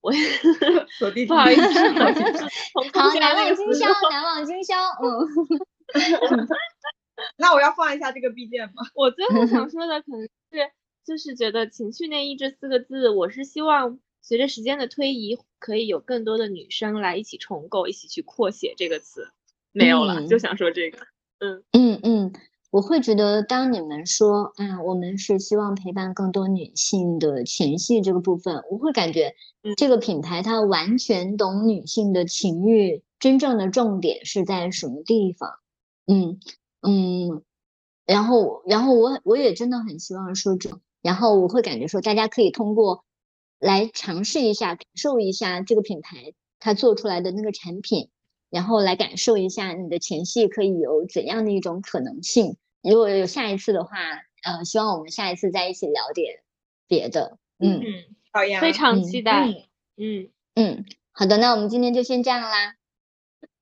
我 *laughs* 锁定不好意思，*laughs* 好，难忘今宵，难忘今宵。嗯，*laughs* 那我要放一下这个 BGM 吗？我最后想说的可能是，就是觉得“情趣内衣”这四个字，我是希望随着时间的推移，可以有更多的女生来一起重构，一起去扩写这个词。没有了，就想说这个。嗯嗯嗯。我会觉得，当你们说“啊，我们是希望陪伴更多女性的前戏”这个部分，我会感觉这个品牌它完全懂女性的情欲，真正的重点是在什么地方？嗯嗯，然后然后我我也真的很希望说这，然后我会感觉说，大家可以通过来尝试一下，感受一下这个品牌它做出来的那个产品。然后来感受一下你的前戏可以有怎样的一种可能性。如果有下一次的话，呃，希望我们下一次再一起聊点别的。嗯嗯，好呀，非常期待。嗯嗯，好的，那我们今天就先这样啦。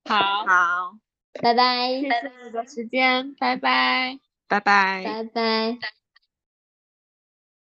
好，好，拜拜。谢谢你的时间，拜拜，拜拜，拜拜。